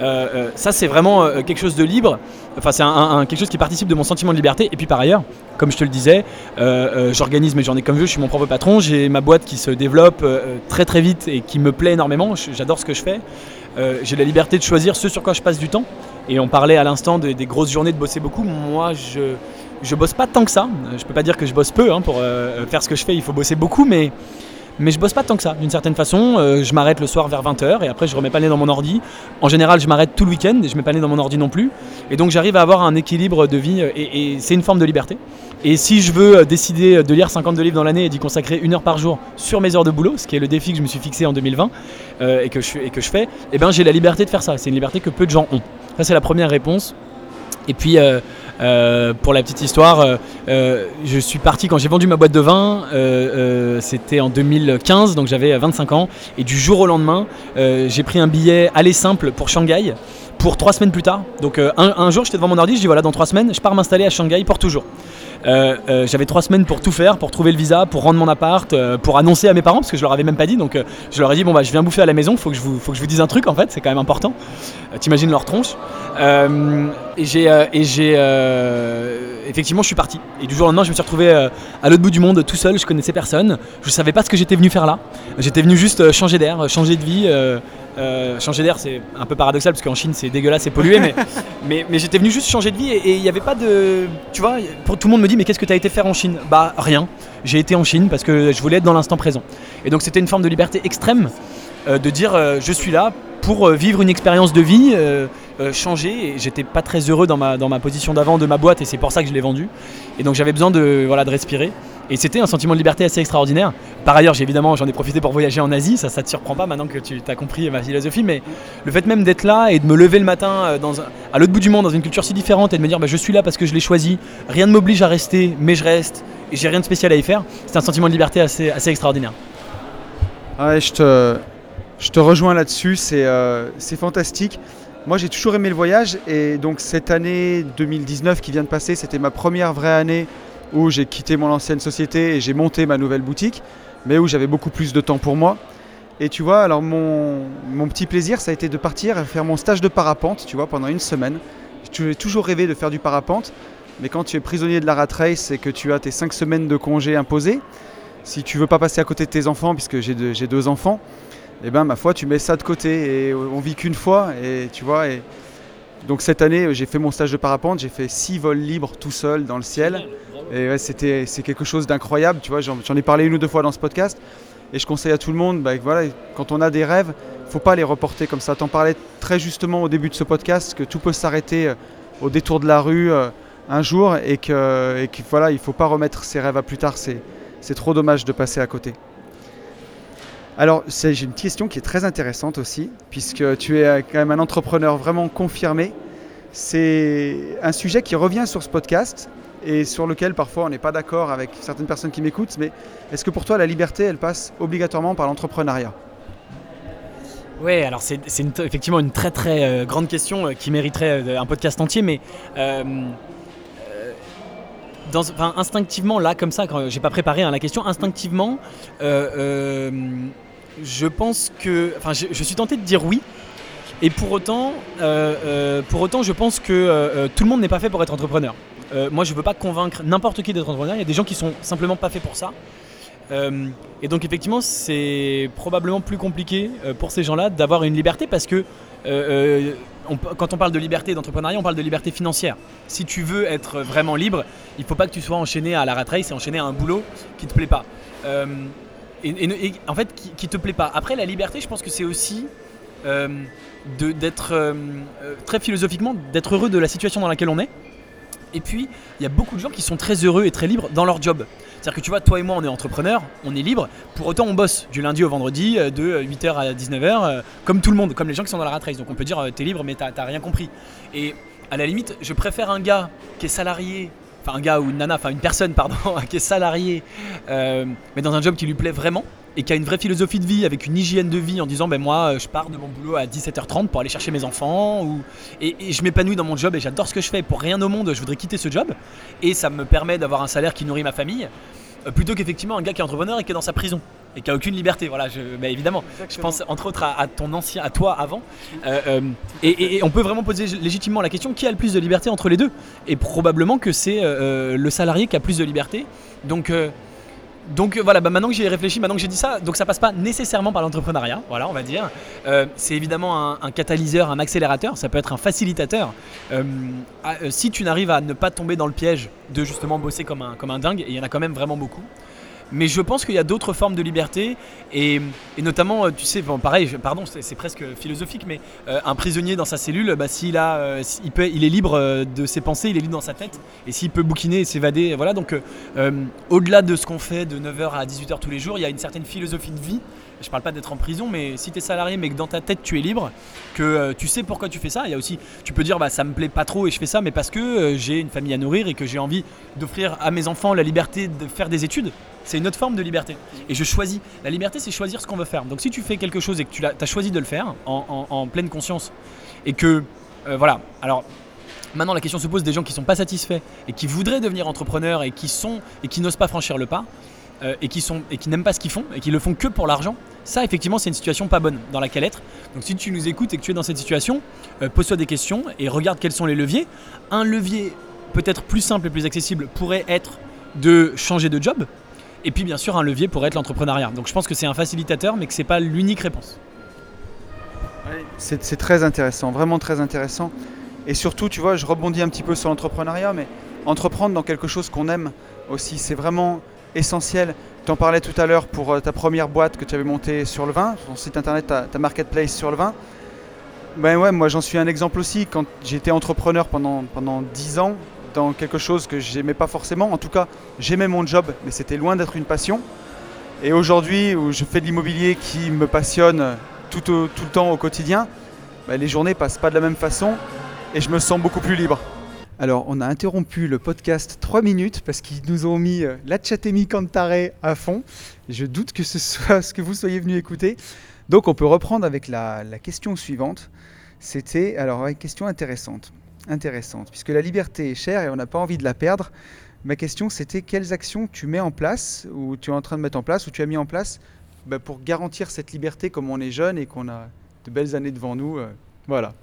Euh, euh, ça, c'est vraiment euh, quelque chose de libre. Enfin, c'est quelque chose qui participe de mon sentiment de liberté. Et puis par ailleurs, comme je te le disais, j'organise mes journées comme je veux. Je suis mon propre patron. J'ai ma boîte qui se développe très très vite et qui me plaît énormément. J'adore ce que je fais. J'ai la liberté de choisir ce sur quoi je passe du temps. Et on parlait à l'instant des grosses journées de bosser beaucoup. Moi, je je bosse pas tant que ça. Je peux pas dire que je bosse peu. Hein, pour faire ce que je fais, il faut bosser beaucoup, mais mais je bosse pas tant que ça, d'une certaine façon. Euh, je m'arrête le soir vers 20h et après je remets pas le nez dans mon ordi. En général, je m'arrête tout le week-end et je mets pas le nez dans mon ordi non plus. Et donc j'arrive à avoir un équilibre de vie euh, et, c'est une forme de liberté. Et si je veux euh, décider de lire 52 livres dans l'année et d'y consacrer une heure par jour sur mes heures de boulot, ce qui est le défi que je me suis fixé en 2020 et, que je, et que je fais, eh ben j'ai la liberté de faire ça. C'est une liberté que peu de gens ont. Ça c'est la première réponse. Et puis euh, pour la petite histoire, euh, euh, je suis parti quand j'ai vendu ma boîte de vin, c'était en 2015, donc j'avais 25 ans, et du jour au lendemain, j'ai pris un billet aller simple pour Shanghai pour trois semaines plus tard. Donc un, un, jour, j'étais devant mon ordi, je dis voilà, dans trois semaines, je pars m'installer à Shanghai pour toujours. Euh, euh, j'avais trois semaines pour tout faire, pour trouver le visa, pour rendre mon appart, euh, pour annoncer à mes parents, parce que je leur avais même pas dit. Donc je leur ai dit bon bah je viens bouffer à la maison, faut que je vous, faut que je vous dise un truc en fait, c'est quand même important. T'imagines leur tronche. et j'ai, et j'ai effectivement je suis parti. Et du jour au lendemain je me suis retrouvé à l'autre bout du monde tout seul, je connaissais personne, je savais pas ce que j'étais venu faire là. J'étais venu juste changer d'air, changer de vie. Euh, changer d'air, c'est un peu paradoxal parce qu'en Chine c'est dégueulasse, c'est pollué, mais, mais, j'étais venu juste changer de vie et il n'y avait pas de. Tu vois, pour, tout le monde me dit, mais qu'est-ce que tu as été faire en Chine? Bah, rien. J'ai été en Chine parce que je voulais être dans l'instant présent. Et donc c'était une forme de liberté extrême euh, de dire, euh, je suis là pour vivre une expérience de vie, changer. Et j'étais pas très heureux dans ma, dans ma position d'avant de ma boîte et c'est pour ça que je l'ai vendue. Et donc j'avais besoin de, voilà, de respirer. Et c'était un sentiment de liberté assez extraordinaire. Par ailleurs, évidemment, j'en ai profité pour voyager en Asie, ça, ça te surprend pas maintenant que tu as compris ma philosophie, mais le fait même d'être là et de me lever le matin euh, à l'autre bout du monde, dans une culture si différente, et de me dire bah, je suis là parce que je l'ai choisi, rien ne m'oblige à rester, mais je reste, et j'ai rien de spécial à y faire, c'est un sentiment de liberté assez, extraordinaire. Je te, rejoins là-dessus, c'est euh, fantastique. Moi, j'ai toujours aimé le voyage, et donc cette année 2019 qui vient de passer, c'était ma première vraie année où j'ai quitté mon ancienne société et j'ai monté ma nouvelle boutique, mais où j'avais beaucoup plus de temps pour moi. Et tu vois, alors mon, mon, petit plaisir, ça a été de partir et faire mon stage de parapente, tu vois, pendant une semaine. J'ai toujours rêvé de faire du parapente, mais quand tu es prisonnier de la rat race et que tu as tes cinq semaines de congé imposées, si tu veux pas passer à côté de tes enfants, puisque j'ai deux, enfants, eh ben ma foi, tu mets ça de côté et on vit qu'une fois, et tu vois. Donc cette année, j'ai fait mon stage de parapente, j'ai fait six vols libres tout seul dans le ciel. Et c'était, c'est quelque chose d'incroyable, tu vois, j'en, ai parlé une ou deux fois dans ce podcast. Et je conseille à tout le monde, bah, voilà, quand on a des rêves, il ne faut pas les reporter comme ça. T'en parlais très justement au début de ce podcast, que tout peut s'arrêter euh, au détour de la rue euh, un jour et qu'il et voilà, il ne faut pas remettre ses rêves à plus tard. C'est, c'est trop dommage de passer à côté. Alors, j'ai une question qui est très intéressante aussi, puisque tu es quand même un entrepreneur vraiment confirmé. C'est un sujet qui revient sur ce podcast et sur lequel parfois on n'est pas d'accord avec certaines personnes qui m'écoutent, mais est-ce que pour toi la liberté, elle passe obligatoirement par l'entrepreneuriat? Oui, alors c'est effectivement une très très euh, grande question euh, qui mériterait euh, un podcast entier, mais instinctivement, là, comme ça, quand j'ai pas préparé hein, la question, instinctivement, je pense que. Enfin, je, je, suis tenté de dire oui. Et pour autant, pour autant je pense que tout le monde n'est pas fait pour être entrepreneur. Moi, je veux pas convaincre n'importe qui d'être entrepreneur. Il y a des gens qui sont simplement pas faits pour ça. Euh, et donc effectivement, c'est probablement plus compliqué euh, pour ces gens-là d'avoir une liberté parce que euh, quand on parle de liberté d'entrepreneuriat, on parle de liberté financière. Si tu veux être vraiment libre, il ne faut pas que tu sois enchaîné à la rat race et enchaîné à un boulot qui ne te plaît pas. Et, en fait, qui, ne te plaît pas. Après, la liberté, je pense que c'est aussi d'être très philosophiquement, d'être heureux de la situation dans laquelle on est. Et puis, il y a beaucoup de gens qui sont très heureux et très libres dans leur job. C'est-à-dire que tu vois, toi et moi, on est entrepreneurs, on est libre. Pour autant, on bosse du lundi au vendredi, euh, de 8h à 19h, euh, comme tout le monde, comme les gens qui sont dans la rat race. Donc on peut dire, euh, t'es libre, mais t'as rien compris. Et à la limite, je préfère un gars qui est salarié, enfin un gars ou une nana, enfin une personne, pardon, qui est salarié, mais dans un job qui lui plaît vraiment et qui a une vraie philosophie de vie, avec une hygiène de vie en disant ben moi je pars de mon boulot à 17h30 pour aller chercher mes enfants ou... et, et je m'épanouis dans mon job et j'adore ce que je fais. Pour rien au monde je voudrais quitter ce job et ça me permet d'avoir un salaire qui nourrit ma famille. Euh, plutôt qu'effectivement un gars qui est entrepreneur et qui est dans sa prison et qui a aucune liberté. Voilà, je, mais évidemment, je pense entre autres à, ton ancien, à toi avant. Euh, euh, et, on peut vraiment poser légitimement la question qui a le plus de liberté entre les deux? Et probablement que c'est le salarié qui a plus de liberté. Donc donc voilà, bah, maintenant que j'y ai réfléchi, maintenant que j'ai dit ça, donc ça passe pas nécessairement par l'entrepreneuriat, voilà, on va dire. c'est évidemment un, catalyseur, un accélérateur, ça peut être un facilitateur. si tu n'arrives à ne pas tomber dans le piège de justement bosser comme un, comme un dingue, et il y en a quand même vraiment beaucoup, mais je pense qu'il y a d'autres formes de liberté, et, notamment, euh, tu sais, bon, pareil, pardon, c'est presque philosophique, mais euh, un prisonnier dans sa cellule, bah, s'il euh, il est libre de ses pensées, il est libre dans sa tête, et s'il peut bouquiner et s'évader, voilà, donc au-delà de ce qu'on fait de 9h à 18h tous les jours, il y a une certaine philosophie de vie. Je parle pas d'être en prison, mais si tu es salarié, mais que dans ta tête tu es libre, que tu sais pourquoi tu fais ça, il y a aussi, tu peux dire, bah ça me plaît pas trop et je fais ça, mais parce que j'ai une famille à nourrir et que j'ai envie d'offrir à mes enfants la liberté de faire des études. C'est une autre forme de liberté. Et je choisis. La liberté, c'est choisir ce qu'on veut faire. Donc si tu fais quelque chose et que tu as, choisi de le faire en, pleine conscience, et que, euh, voilà, alors maintenant la question se pose des gens qui sont pas satisfaits et qui voudraient devenir entrepreneurs et qui sont et qui n'osent pas franchir le pas. Euh, et qui, sont, et qui n'aiment pas ce qu'ils font et qui le font que pour l'argent, ça effectivement c'est une situation pas bonne dans laquelle être. Donc si tu nous écoutes et que tu es dans cette situation, euh, pose-toi des questions et regarde quels sont les leviers. Un levier peut-être plus simple et plus accessible pourrait être de changer de job, et puis bien sûr un levier pour être l'entrepreneuriat. Donc je pense que c'est un facilitateur, mais que c'est pas l'unique réponse. C'est très intéressant, vraiment très intéressant. Et surtout, tu vois, je rebondis un petit peu sur l'entrepreneuriat, mais entreprendre dans quelque chose qu'on aime aussi, c'est vraiment essentiel. Tu en parlais tout à l'heure pour euh, ta première boîte que tu avais montée sur le vin, ton site internet, ta, marketplace sur le vin. Ben ouais, moi j'en suis un exemple aussi. Quand j'étais entrepreneur pendant, pendant 10 ans, dans quelque chose que j'aimais pas forcément. En tout cas, j'aimais mon job, mais c'était loin d'être une passion. Et aujourd'hui, où je fais de l'immobilier qui me passionne tout, tout le temps au quotidien, bah, les journées passent pas de la même façon et je me sens beaucoup plus libre. Alors, on a interrompu le podcast 3 minutes parce qu'ils nous ont mis euh, la Chatemi Cantare à fond. Je doute que ce soit ce que vous soyez venu écouter. Donc, on peut reprendre avec la, question suivante. C'était, alors, une question intéressante intéressante, puisque la liberté est chère et on n'a pas envie de la perdre. Ma question, c'était quelles actions tu mets en place, ou tu es en train de mettre en place, ou tu as mis en place bah, pour garantir cette liberté comme on est jeune et qu'on a de belles années devant nous. Euh, voilà.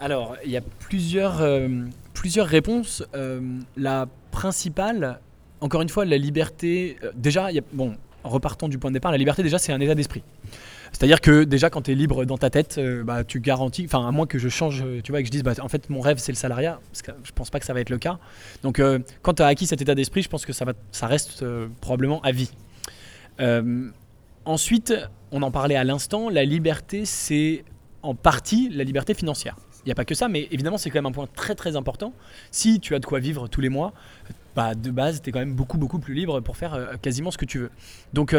Alors, il y a plusieurs, euh, plusieurs réponses. Euh, la principale, encore une fois, la liberté. déjà, y a, bon, repartons du point de départ, la liberté, déjà, c'est un état d'esprit. C'est-à-dire que déjà quand tu es libre dans ta tête, euh, bah, tu garantis, enfin à moins que je change, euh, tu vois, et que je dise, bah, en fait mon rêve c'est le salariat, parce que je pense pas que ça va être le cas. Donc euh, quand tu as acquis cet état d'esprit, je pense que ça, va, ça reste probablement à vie. ensuite, on en parlait à l'instant, la liberté c'est en partie la liberté financière. Il n'y a pas que ça, mais évidemment c'est quand même un point très très important. Si tu as de quoi vivre tous les mois, bah, de base, tu es quand même beaucoup, beaucoup plus libre pour faire quasiment ce que tu veux. Donc,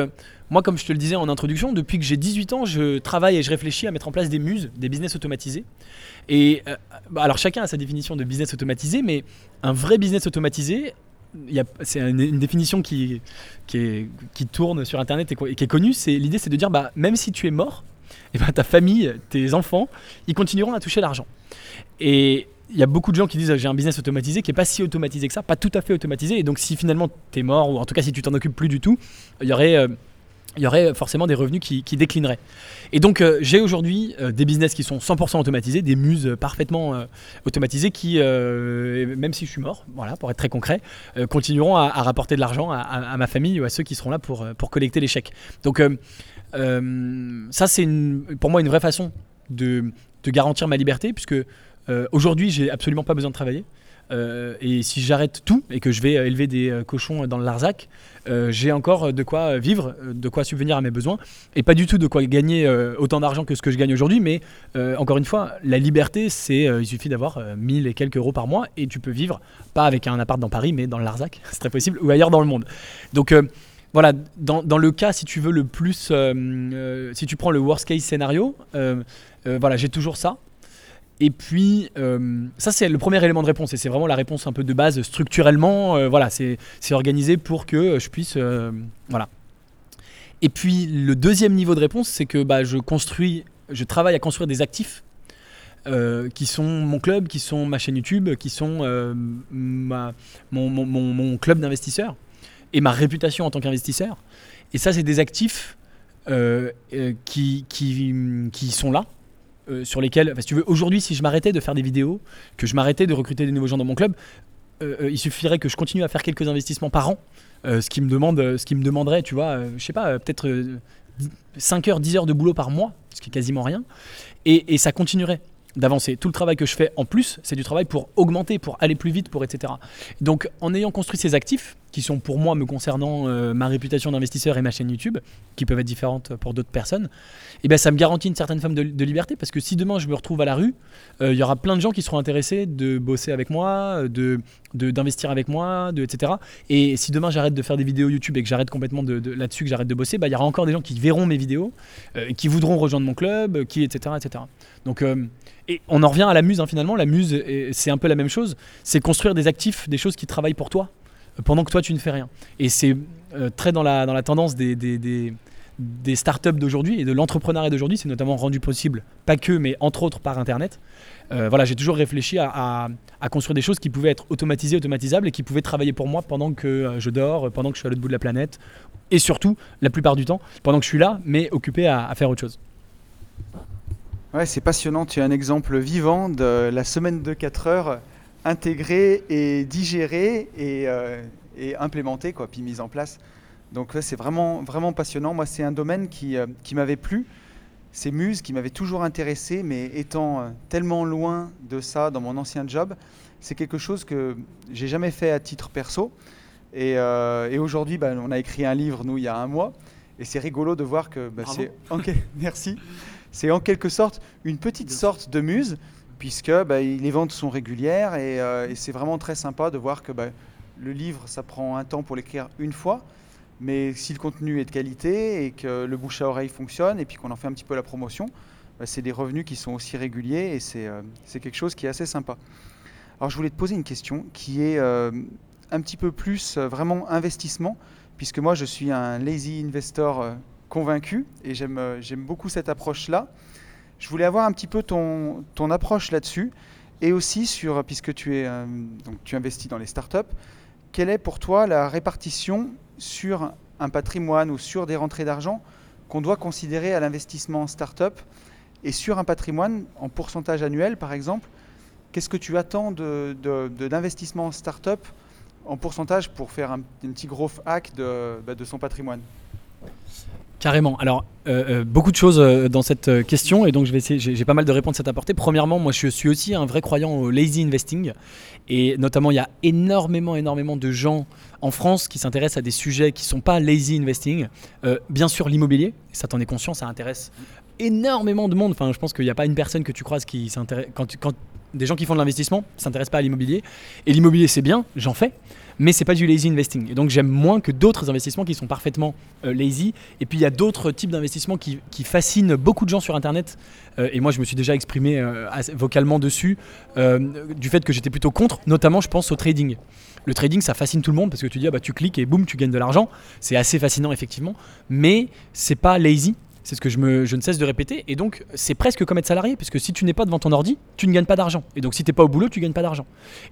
moi, comme je te le disais en introduction, depuis que j'ai 18 ans, je travaille et je réfléchis à mettre en place des muses, des business automatisés. Et bah, alors, chacun a sa définition de business automatisé, mais un vrai business automatisé, c'est une, définition qui, qui, qui, tourne sur internet et, qui est connue. C'est l'idée, c'est de dire bah même si tu es mort, et eh ben, ta famille, tes enfants, ils continueront à toucher l'argent. Et il y a beaucoup de gens qui disent j'ai un business automatisé qui est pas si automatisé que ça, pas tout à fait automatisé. Et donc si finalement tu es mort ou en tout cas si tu t'en occupes plus du tout, il y aurait euh, il y aurait forcément des revenus qui, déclineraient. Et donc euh, j'ai aujourd'hui euh, des business qui sont 100% automatisés, des muses parfaitement automatisées qui, même si je suis mort, voilà, pour être très concret, continueront à, rapporter de l'argent à, ma famille ou à ceux qui seront là pour, pour collecter les chèques. Donc ça c'est pour moi une vraie façon de, garantir ma liberté, puisque aujourd'hui j'ai absolument pas besoin de travailler. Euh, et si j'arrête tout et que je vais élever des euh, cochons dans le Larzac, euh, j'ai encore de quoi vivre, de quoi subvenir à mes besoins, et pas du tout de quoi gagner autant d'argent que ce que je gagne aujourd'hui. Mais encore une fois, la liberté, il suffit d'avoir 1000 et quelques euros par mois et tu peux vivre, pas avec un appart dans Paris, mais dans le Larzac, c'est très possible, ou ailleurs dans le monde. Donc voilà, dans, dans, le cas, si tu veux le plus, si tu prends le worst case scénario, voilà, j'ai toujours ça. Et puis, euh, ça, c'est le premier élément de réponse. Et c'est vraiment la réponse un peu de base structurellement. Euh, voilà, c'est organisé pour que je puisse. Euh, voilà. Et puis, le deuxième niveau de réponse, c'est que bah, je construis, je travaille à construire des actifs qui sont mon club, qui sont ma chaîne YouTube, qui sont ma, mon, mon, mon, club d'investisseurs et ma réputation en tant qu'investisseur. Et ça, c'est des actifs qui, qui, qui sont là, euh, sur lesquels, tu veux, aujourd'hui, si je m'arrêtais de faire des vidéos, que je m'arrêtais de recruter des nouveaux gens dans mon club, euh, euh, il suffirait que je continue à faire quelques investissements par an, ce qui me demande, ce qui me demanderait, tu vois, je sais pas, peut-être 5 heures, 10 heures de boulot par mois, ce qui est quasiment rien, et ça continuerait d'avancer. Tout le travail que je fais en plus, c'est du travail pour augmenter, pour aller plus vite, pour etc. Donc en ayant construit ces actifs, qui sont pour moi, me concernant, euh, ma réputation d'investisseur et ma chaîne YouTube, qui peuvent être différentes pour d'autres personnes, et eh ben, ça me garantit une certaine forme de, liberté, parce que si demain je me retrouve à la rue, euh, il y aura plein de gens qui seront intéressés de bosser avec moi, de, d'investir avec moi, etc. Et si demain j'arrête de faire des vidéos YouTube et que j'arrête complètement de, là-dessus, que j'arrête de bosser, bah, il y aura encore des gens qui verront mes vidéos, euh, qui voudront rejoindre mon club, qui, etc. etc. Donc et on en revient à la muse, hein, finalement. La muse, c'est un peu la même chose. C'est construire des actifs, des choses qui travaillent pour toi, euh, pendant que toi, tu ne fais rien. Et c'est euh, très dans la, dans la tendance des, des, des, startups d'aujourd'hui et de l'entrepreneuriat d'aujourd'hui. C'est notamment rendu possible, pas que, mais entre autres par Internet. Euh, voilà, j'ai toujours réfléchi à, à, construire des choses qui pouvaient être automatisées, automatisables et qui pouvaient travailler pour moi pendant que je dors, pendant que je suis à l'autre bout de la planète. Et surtout, la plupart du temps, pendant que je suis là, mais occupé à, faire autre chose. Ouais, c'est passionnant. Tu es un exemple vivant de la semaine de 4 heures intégrée et digérée et, euh, et implémentée, quoi, puis mise en place. Donc c'est vraiment, vraiment passionnant. Moi, c'est un domaine qui, euh, qui m'avait plu. Ces muses qui m'avaient toujours intéressé, mais étant euh, tellement loin de ça dans mon ancien job, c'est quelque chose que j'ai jamais fait à titre perso. Et, et aujourd'hui, bah, on a écrit un livre, nous, il y a un mois. Et c'est rigolo de voir que bah, c'est... Ok, merci. C'est en quelque sorte une petite sorte de muse, puisque bah, les ventes sont régulières euh, et, c'est vraiment très sympa de voir que bah, le livre, ça prend un temps pour l'écrire une fois, mais si le contenu est de qualité et que le bouche à oreille fonctionne et puis qu'on en fait un petit peu la promotion, bah, c'est des revenus qui sont aussi réguliers et euh, c'est quelque chose qui est assez sympa. Alors je voulais te poser une question qui est euh, un petit peu plus vraiment investissement, puisque moi je suis un lazy investor convaincu et j'aime beaucoup cette approche-là. Je voulais avoir un petit peu ton, approche là-dessus et aussi sur, puisque tu, es, euh, donc tu investis dans les startups, quelle est pour toi la répartition sur un patrimoine ou sur des rentrées d'argent qu'on doit considérer à l'investissement en startup et sur un patrimoine en pourcentage annuel par exemple? Qu'est-ce que tu attends de, d'investissement en startup en pourcentage pour faire un, petit gros hack de, bah, de son patrimoine? Carrément. Alors, euh, euh, beaucoup de choses euh, dans cette question et donc je vais essayer, j'ai pas mal de réponses à t'apporter. Premièrement, moi je suis aussi un vrai croyant au lazy investing et notamment il y a énormément, énormément de gens en France qui s'intéressent à des sujets qui sont pas lazy investing. bien sûr, l'immobilier, ça t'en est conscient, ça intéresse énormément de monde. Enfin, je pense qu'il n'y a pas une personne que tu croises qui s'intéresse quand, quand des gens qui font de l'investissement, s'intéressent pas à l'immobilier. Et l'immobilier, c'est bien, j'en fais, mais c'est pas du lazy investing. Et donc j'aime moins que d'autres investissements qui sont parfaitement euh, lazy. Et puis il y a d'autres types d'investissements qui, fascinent beaucoup de gens sur Internet. Euh, et moi, je me suis déjà exprimé euh, vocalement dessus, du fait que j'étais plutôt contre, notamment je pense au trading. Le trading, ça fascine tout le monde parce que tu dis, ah bah, tu cliques et boum, tu gagnes de l'argent. C'est assez fascinant, effectivement. Mais c'est pas lazy, c'est ce que je, ne cesse de répéter. Et donc, c'est presque comme être salarié, puisque si tu n'es pas devant ton ordi, tu ne gagnes pas d'argent. Et donc, si tu n'es pas au boulot, tu gagnes pas d'argent.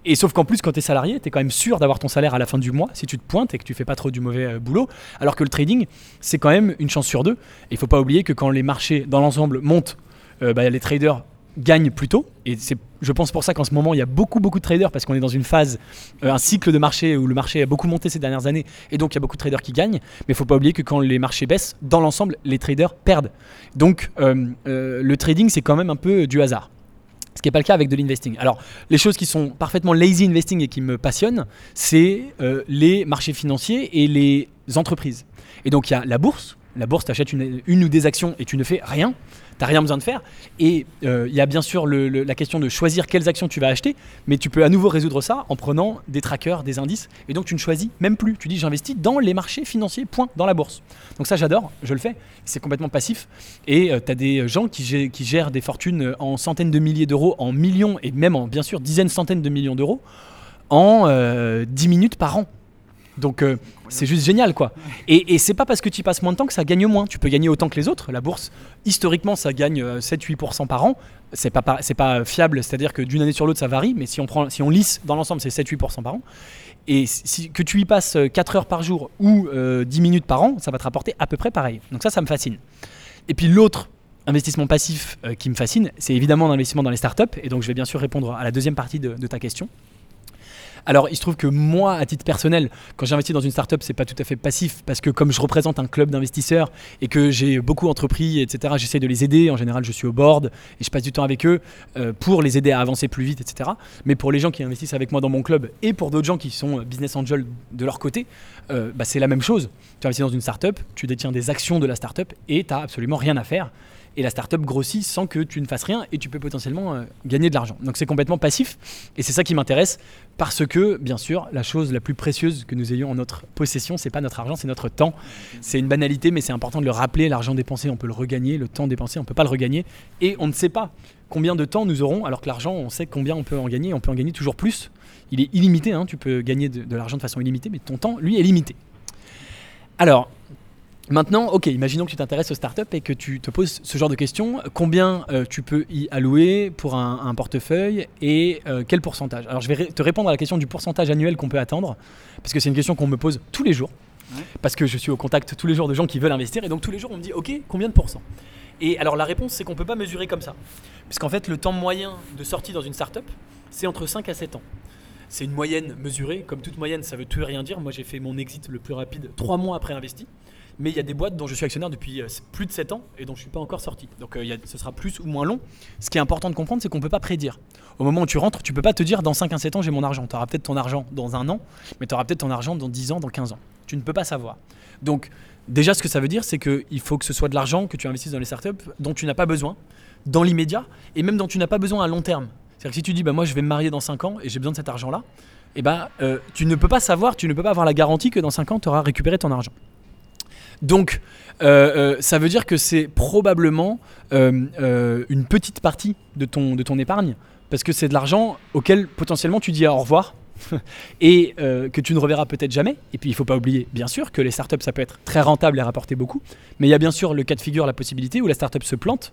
Et sauf qu'en plus, quand tu es salarié, tu es quand même sûr d'avoir ton salaire à la fin du mois, si tu te pointes et que tu fais pas trop du mauvais euh, boulot. Alors que le trading, c'est quand même une chance sur deux. Et il faut pas oublier que quand les marchés, dans l'ensemble, montent, euh, bah, les traders gagnent plus tôt. Et c'est, je pense pour ça qu'en ce moment, il y a beaucoup, beaucoup de traders parce qu'on est dans une phase, euh, un cycle de marché où le marché a beaucoup monté ces dernières années et donc il y a beaucoup de traders qui gagnent. Mais il ne faut pas oublier que quand les marchés baissent, dans l'ensemble, les traders perdent. Donc euh, euh, le trading, c'est quand même un peu du hasard. Ce qui n'est pas le cas avec de l'investing. Alors, les choses qui sont parfaitement lazy investing et qui me passionnent, c'est les marchés financiers et les entreprises. Et donc, il y a la bourse. La bourse, tu achètes une, une, ou des actions et tu ne fais rien tu rien besoin de faire. Et euh, il y a bien sûr la question de choisir quelles actions tu vas acheter, mais tu peux à nouveau résoudre ça en prenant des trackers, des indices, et donc tu ne choisis même plus. Tu dis j'investis dans les marchés financiers, point, dans la bourse. Donc ça j'adore, je le fais, c'est complètement passif. Et euh, tu as des gens qui, gèrent des fortunes en centaines de milliers d'euros, en millions, et même en bien sûr dizaines, centaines de millions d'euros, en 10 euh, minutes par an. Donc euh, c'est juste génial quoi. Et, et c'est pas parce que tu passes moins de temps que ça gagne moins. Tu peux gagner autant que les autres. La bourse, historiquement, ça gagne 7-8% euh, par an. C'est pas, c'est pas fiable, c'est-à-dire que d'une année sur l'autre ça varie, mais si on, prend, si on lisse dans l'ensemble, c'est 7-8% par an. Et si, que tu y passes 4 heures par jour ou 10 minutes par an, ça va te rapporter à peu près pareil. Donc ça, ça me fascine. Et puis l'autre investissement passif euh, qui me fascine, c'est évidemment l'investissement dans les startups. Et donc je vais bien sûr répondre à la deuxième partie de ta question. Alors, il se trouve que moi, à titre personnel, quand j'investis dans une startup, c'est pas tout à fait passif parce que comme je représente un club d'investisseurs et que j'ai beaucoup entrepris, etc., j'essaie de les aider. En général, je suis au board et je passe du temps avec eux euh, pour les aider à avancer plus vite, etc. Mais pour les gens qui investissent avec moi dans mon club et pour d'autres gens qui sont business angels de leur côté, euh, bah, c'est la même chose. Tu investis dans une startup, tu détiens des actions de la startup et tu n'as absolument rien à faire et la startup grossit sans que tu ne fasses rien et tu peux potentiellement euh, gagner de l'argent. Donc c'est complètement passif et c'est ça qui m'intéresse parce que bien sûr la chose la plus précieuse que nous ayons en notre possession c'est pas notre argent c'est notre temps. C'est une banalité mais c'est important de le rappeler. L'argent dépensé on peut le regagner, le temps dépensé on peut pas le regagner et on ne sait pas combien de temps nous aurons alors que l'argent on sait combien on peut en gagner, on peut en gagner toujours plus. Il est illimité, hein, tu peux gagner de, de l'argent de façon illimitée mais ton temps lui est limité. Alors, Maintenant, ok, imaginons que tu t'intéresses aux startups et que tu te poses ce genre de questions. Combien euh, tu peux y allouer pour un, portefeuille et euh, quel pourcentage? Alors, je vais te répondre à la question du pourcentage annuel qu'on peut attendre, parce que c'est une question qu'on me pose tous les jours, parce que je suis au contact tous les jours de gens qui veulent investir, et donc tous les jours on me dit, ok, combien de pourcents? Et alors la réponse, c'est qu'on ne peut pas mesurer comme ça, puisqu'en fait, le temps moyen de sortie dans une startup, c'est entre 5 à 7 ans. C'est une moyenne mesurée, comme toute moyenne, ça veut tout et rien dire. Moi, j'ai fait mon exit le plus rapide 3 mois après investi mais il y a des boîtes dont je suis actionnaire depuis euh, plus de 7 ans et dont je ne suis pas encore sorti. Donc euh, ce sera plus ou moins long. Ce qui est important de comprendre, c'est qu'on ne peut pas prédire. Au moment où tu rentres, tu ne peux pas te dire dans 5 à 7 ans, j'ai mon argent. Tu auras peut-être ton argent dans un an, mais tu auras peut-être ton argent dans 10 ans, dans 15 ans. Tu ne peux pas savoir. Donc déjà, ce que ça veut dire, c'est qu'il faut que ce soit de l'argent que tu investisses dans les startups dont tu n'as pas besoin dans l'immédiat et même dont tu n'as pas besoin à long terme. C'est-à-dire que si tu dis, bah, moi je vais me marier dans 5 ans et j'ai besoin de cet argent-là, eh ben, euh, tu ne peux pas savoir, tu ne peux pas avoir la garantie que dans 5 ans, tu auras récupéré ton argent. Donc, euh, euh, ça veut dire que c'est probablement euh, une petite partie de ton, de ton épargne, parce que c'est de l'argent auquel potentiellement tu dis au revoir et que tu ne reverras peut-être jamais. Et puis il ne faut pas oublier, bien sûr, que les startups, ça peut être très rentable et rapporter beaucoup, mais il y a bien sûr le cas de figure, la possibilité où la startup se plante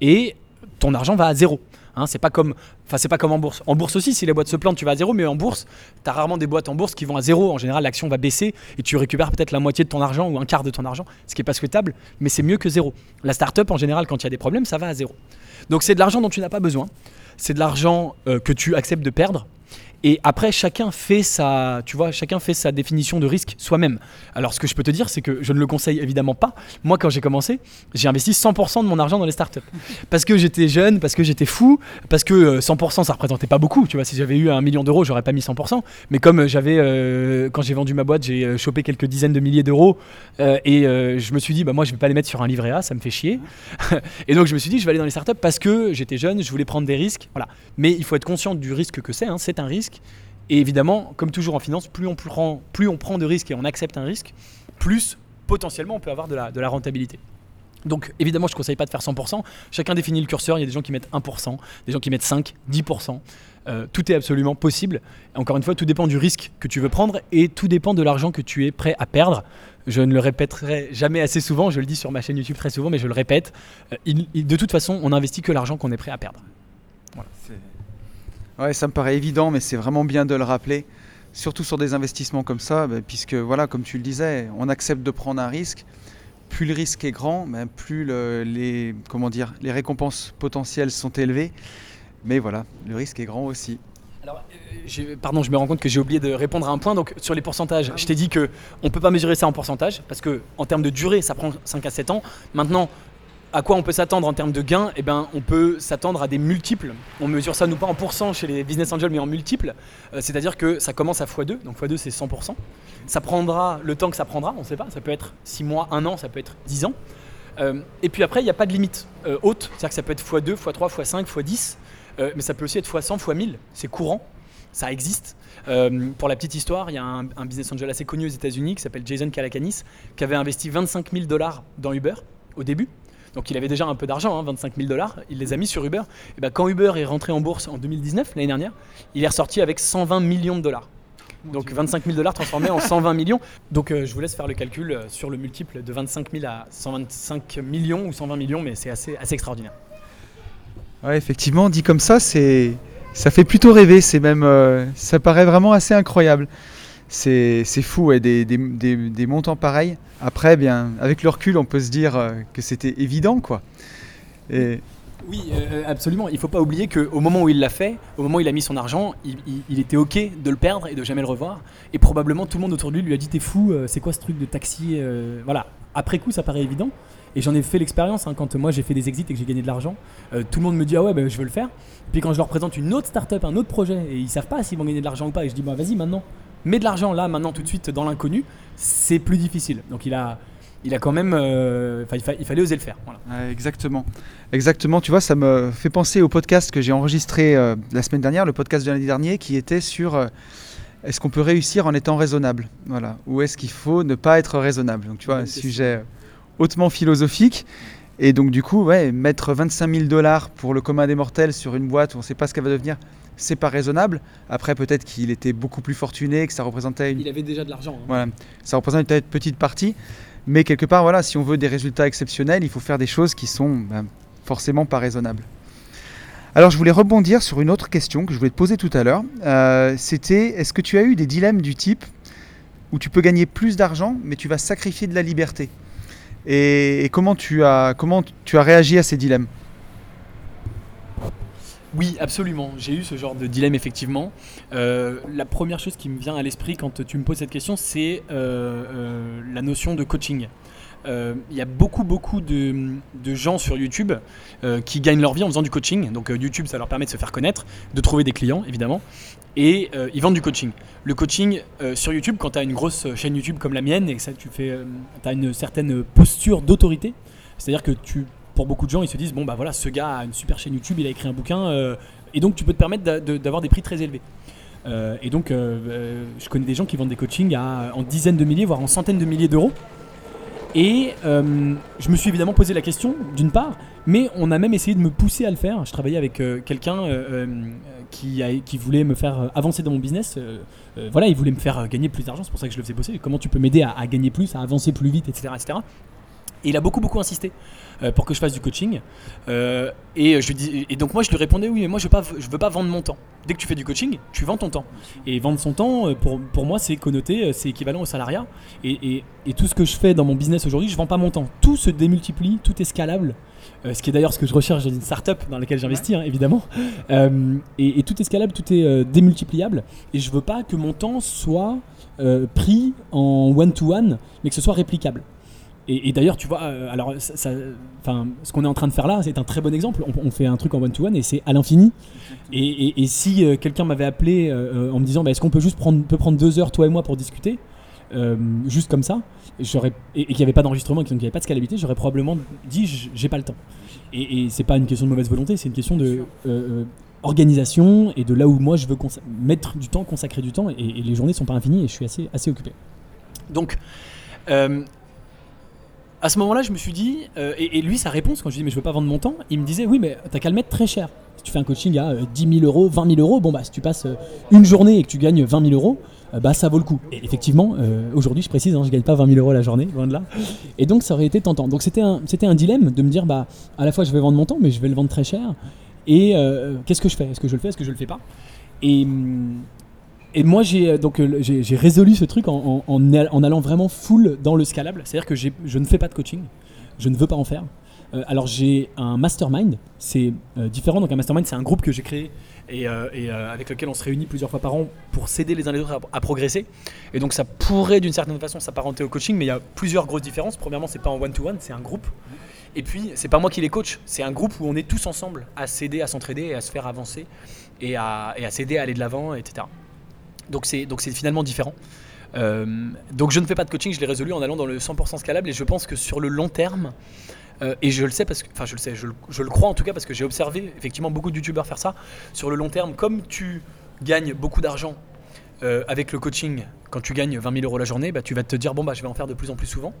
et ton argent va à zéro. Hein, c'est pas comme, enfin c'est pas comme en bourse. En bourse aussi, si les boîtes se plantent, tu vas à zéro, mais en bourse, tu as rarement des boîtes en bourse qui vont à zéro. En général, l'action va baisser et tu récupères peut-être la moitié de ton argent ou un quart de ton argent, ce qui est pas souhaitable, mais c'est mieux que zéro. La startup, en général, quand il y a des problèmes, ça va à zéro. Donc c'est de l'argent dont tu n'as pas besoin, c'est de l'argent euh, que tu acceptes de perdre Et après, chacun fait sa, tu vois, chacun fait sa définition de risque soi-même. Alors, ce que je peux te dire, c'est que je ne le conseille évidemment pas. Moi, quand j'ai commencé, j'ai investi 100% de mon argent dans les startups. Parce que j'étais jeune, parce que j'étais fou, parce que 100% euh, ça représentait pas beaucoup. Tu vois, si j'avais eu un million d'euros, j'aurais pas mis 100%. Mais comme j'avais, euh, quand j'ai vendu ma boîte, j'ai euh, chopé quelques dizaines de milliers d'euros et je me suis dit, bah moi, je vais pas les mettre sur un livret A, ça me fait chier. et donc, je me suis dit, je vais aller dans les startups parce que j'étais jeune, je voulais prendre des risques. Voilà. Mais il faut être conscient du risque que c'est. Hein. C'est un risque. Et évidemment, comme toujours en finance, plus on prend, plus on prend de risques et on accepte un risque, plus potentiellement on peut avoir de la, rentabilité. Donc évidemment, je ne conseille pas de faire 100%. Chacun définit le curseur. Il y a des gens qui mettent 1%, des gens qui mettent 5, 10%. Euh, tout est absolument possible. Encore une fois, tout dépend du risque que tu veux prendre et tout dépend de l'argent que tu es prêt à perdre. Je ne le répéterai jamais assez souvent. Je le dis sur ma chaîne YouTube très souvent, mais je le répète. Euh, de toute façon, on n'investit que l'argent qu'on est prêt à perdre. Voilà. Ouais, ça me paraît évident, mais c'est vraiment bien de le rappeler, surtout sur des investissements comme ça, bah, puisque voilà, comme tu le disais, on accepte de prendre un risque. Plus le risque est grand, bah, plus les, comment dire, les récompenses potentielles sont élevées. Mais voilà, le risque est grand aussi. Alors, euh, pardon, je me rends compte que j'ai oublié de répondre à un point. Donc, sur les pourcentages, je t'ai dit que on peut pas mesurer ça en pourcentage parce que en termes de durée, ça prend 5 à 7 ans. Maintenant, à quoi on peut s'attendre en termes de gains Eh bien, on peut s'attendre à des multiples. On mesure ça, nous, pas en pourcent chez les business angels, mais en multiples. Euh, c'est-à-dire que ça commence à x2, donc x2 c'est 100%. Ça prendra le temps que ça prendra, on ne sait pas, ça peut être 6 mois, 1 an, ça peut être 10 ans. Euh, et puis après, il n'y a pas de limite euh, haute, c'est-à-dire que ça peut être x2, x3, x5, x10, mais ça peut aussi être x100, x1000, c'est courant, ça existe. pour la petite histoire, il y a un, un, business angel assez connu aux États-Unis qui s'appelle Jason Calacanis, qui avait investi 25 000 dollars dans Uber au début. Donc il avait déjà un peu d'argent, 25 000 dollars, il les a mis sur Uber. Et ben, quand Uber est rentré en bourse en 2019, l'année dernière, il est ressorti avec 120 millions de dollars. Donc 25 000 dollars transformés en 120 millions. Donc euh, je vous laisse faire le calcul euh, sur le multiple de 25 000 à 125 millions ou 120 millions, mais c'est assez, assez extraordinaire. Ouais, effectivement, dit comme ça, c'est ça fait plutôt rêver. C'est même, euh, ça paraît vraiment assez incroyable c'est fou, des, montants pareils. Après, bien, avec le recul, on peut se dire euh, que c'était évident, quoi. Et... Oui, euh, absolument. Il ne faut pas oublier qu'au moment où il l'a fait, au moment où il a mis son argent, il, était OK de le perdre et de jamais le revoir. Et probablement tout le monde autour de lui lui a dit T'es fou, euh, c'est quoi ce truc de taxi Voilà. Après coup, ça paraît évident. Et j'en ai fait l'expérience hein, quand moi j'ai fait des exits et que j'ai gagné de l'argent. tout le monde me dit Ah ouais, ben, je veux le faire. Puis quand je leur présente une autre startup, un autre projet, et ils savent pas s'ils vont gagner de l'argent ou pas, et je dis Bah vas-y maintenant mais de l'argent là, maintenant, tout de suite, dans l'inconnu, c'est plus difficile. Donc il a, il a quand même. Euh, il, fallait oser le faire. exactement. Exactement. Tu vois, ça me fait penser au podcast que j'ai enregistré euh, la semaine dernière, le podcast de l'année dernière, qui était sur. Euh, est-ce qu'on peut réussir en étant raisonnable? Voilà. Ou est-ce qu'il faut ne pas être raisonnable? Donc, tu vois, un sujet hautement philosophique. Et donc, du coup, ouais, mettre 25 000 dollars pour le commun des mortels sur une boîte où on ne sait pas ce qu'elle va devenir, c'est pas raisonnable. Après, peut-être qu'il était beaucoup plus fortuné, que ça représentait une. Il avait déjà de l'argent. Hein. Voilà, ça représente une petite partie. Mais quelque part, voilà, si on veut des résultats exceptionnels, il faut faire des choses qui sont ben, forcément pas raisonnables. Alors, je voulais rebondir sur une autre question que je voulais te poser tout à l'heure. Euh, c'était est-ce que tu as eu des dilemmes du type où tu peux gagner plus d'argent, mais tu vas sacrifier de la liberté? Et, et, comment, tu as, comment tu as réagi à ces dilemmes? Oui, absolument. J'ai eu ce genre de dilemme effectivement. Euh, la première chose qui me vient à l'esprit quand tu me poses cette question, c'est euh, euh, la notion de coaching. Il y a beaucoup, beaucoup de, gens sur YouTube qui gagnent leur vie en faisant du coaching. Donc YouTube, ça leur permet de se faire connaître, de trouver des clients évidemment, et ils vendent du coaching. Le coaching sur YouTube, quand tu as une grosse chaîne YouTube comme la mienne et que ça, tu fais, as une certaine posture d'autorité, c'est-à-dire que tu pour beaucoup de gens, ils se disent bon bah voilà, ce gars a une super chaîne YouTube, il a écrit un bouquin, euh, et donc tu peux te permettre d'avoir des prix très élevés. Euh, et donc, euh, je connais des gens qui vendent des coachings à, en dizaines de milliers, voire en centaines de milliers d'euros. Et je me suis évidemment posé la question, d'une part, mais on a même essayé de me pousser à le faire. Je travaillais avec quelqu'un qui, voulait me faire avancer dans mon business. voilà, il voulait me faire gagner plus d'argent, c'est pour ça que je le faisais bosser. Comment tu peux m'aider à, gagner plus, à avancer plus vite, etc. etc. Et il a beaucoup, beaucoup insisté euh, pour que je fasse du coaching. Euh, et, je dis, et donc moi, je lui répondais oui, mais moi, je ne veux, veux, pas vendre mon temps. Dès que tu fais du coaching, tu vends ton temps. Et vendre son temps, euh, pour, pour moi, c'est connoté, c'est équivalent au salariat. Et, et, tout ce que je fais dans mon business aujourd'hui, je ne vends pas mon temps. Tout se démultiplie, tout est scalable. ce qui est d'ailleurs ce que je recherche dans une startup dans laquelle j'investis, hein, évidemment. et, tout est scalable, tout est démultipliable. Et je veux pas que mon temps soit pris en one-to-one, mais que ce soit réplicable. Et, d'ailleurs, tu vois, euh, alors, ça, ce qu'on est en train de faire là, c'est un très bon exemple. On, fait un truc en one-to-one et c'est à l'infini. Et, si euh, quelqu'un m'avait appelé euh, en me disant, bah, est-ce qu'on peut juste prendre, peut prendre deux heures, toi et moi, pour discuter, juste comme ça, et, et qu'il n'y avait pas d'enregistrement et qu'il n'y avait pas de scalabilité, j'aurais probablement dit, j'ai pas le temps. Et, c'est pas une question de mauvaise volonté, c'est une question de organisation et de là où moi je veux mettre du temps, consacrer du temps, et, les journées sont pas infinies et je suis assez, assez occupé. Donc, à ce moment-là, je me suis dit, euh, et, lui, sa réponse, quand je lui dis, mais je veux pas vendre mon temps, il me disait, oui, mais t'as qu'à le mettre très cher. Si tu fais un coaching à 10 euh, 000 euros, 20 000 euros, bon, bah, si tu passes euh, une journée et que tu gagnes 20 000 euros, bah, ça vaut le coup. Et effectivement, aujourd'hui, je précise, hein, je gagne pas 20 000 euros la journée, loin de là. Et donc, ça aurait été tentant. Donc, c'était un, un dilemme de me dire, bah, à la fois, je vais vendre mon temps, mais je vais le vendre très cher. Et qu'est-ce que je fais? Est-ce que je le fais? Est-ce que je le fais pas? Et, hum, et moi, j'ai euh, donc euh, j'ai résolu ce truc en, allant vraiment full dans le scalable. C'est-à-dire que je ne fais pas de coaching, je ne veux pas en faire. Euh, alors j'ai un mastermind, c'est différent. Donc un mastermind, c'est un groupe que j'ai créé et, avec lequel on se réunit plusieurs fois par an pour s'aider les uns les autres à, progresser. Et donc ça pourrait d'une certaine façon s'apparenter au coaching, mais il y a plusieurs grosses différences. Premièrement, c'est pas en one-to-one, c'est un groupe. Et puis, c'est pas moi qui les coach, c'est un groupe où on est tous ensemble à s'aider, à s'entraider et à se faire avancer et à, et à s'aider à aller de l'avant, etc. Donc c'est donc c'est finalement différent. Euh, donc je ne fais pas de coaching, je l'ai résolu en allant dans le 100% scalable et je pense que sur le long terme, euh, et je le sais parce que, enfin je le sais, je, le crois en tout cas parce que j'ai observé effectivement beaucoup de youtubeurs faire ça. Sur le long terme, comme tu gagnes beaucoup d'argent euh, avec le coaching, quand tu gagnes 20 000 euros la journée, bah, tu vas te dire bon bah je vais en faire de plus en plus souvent.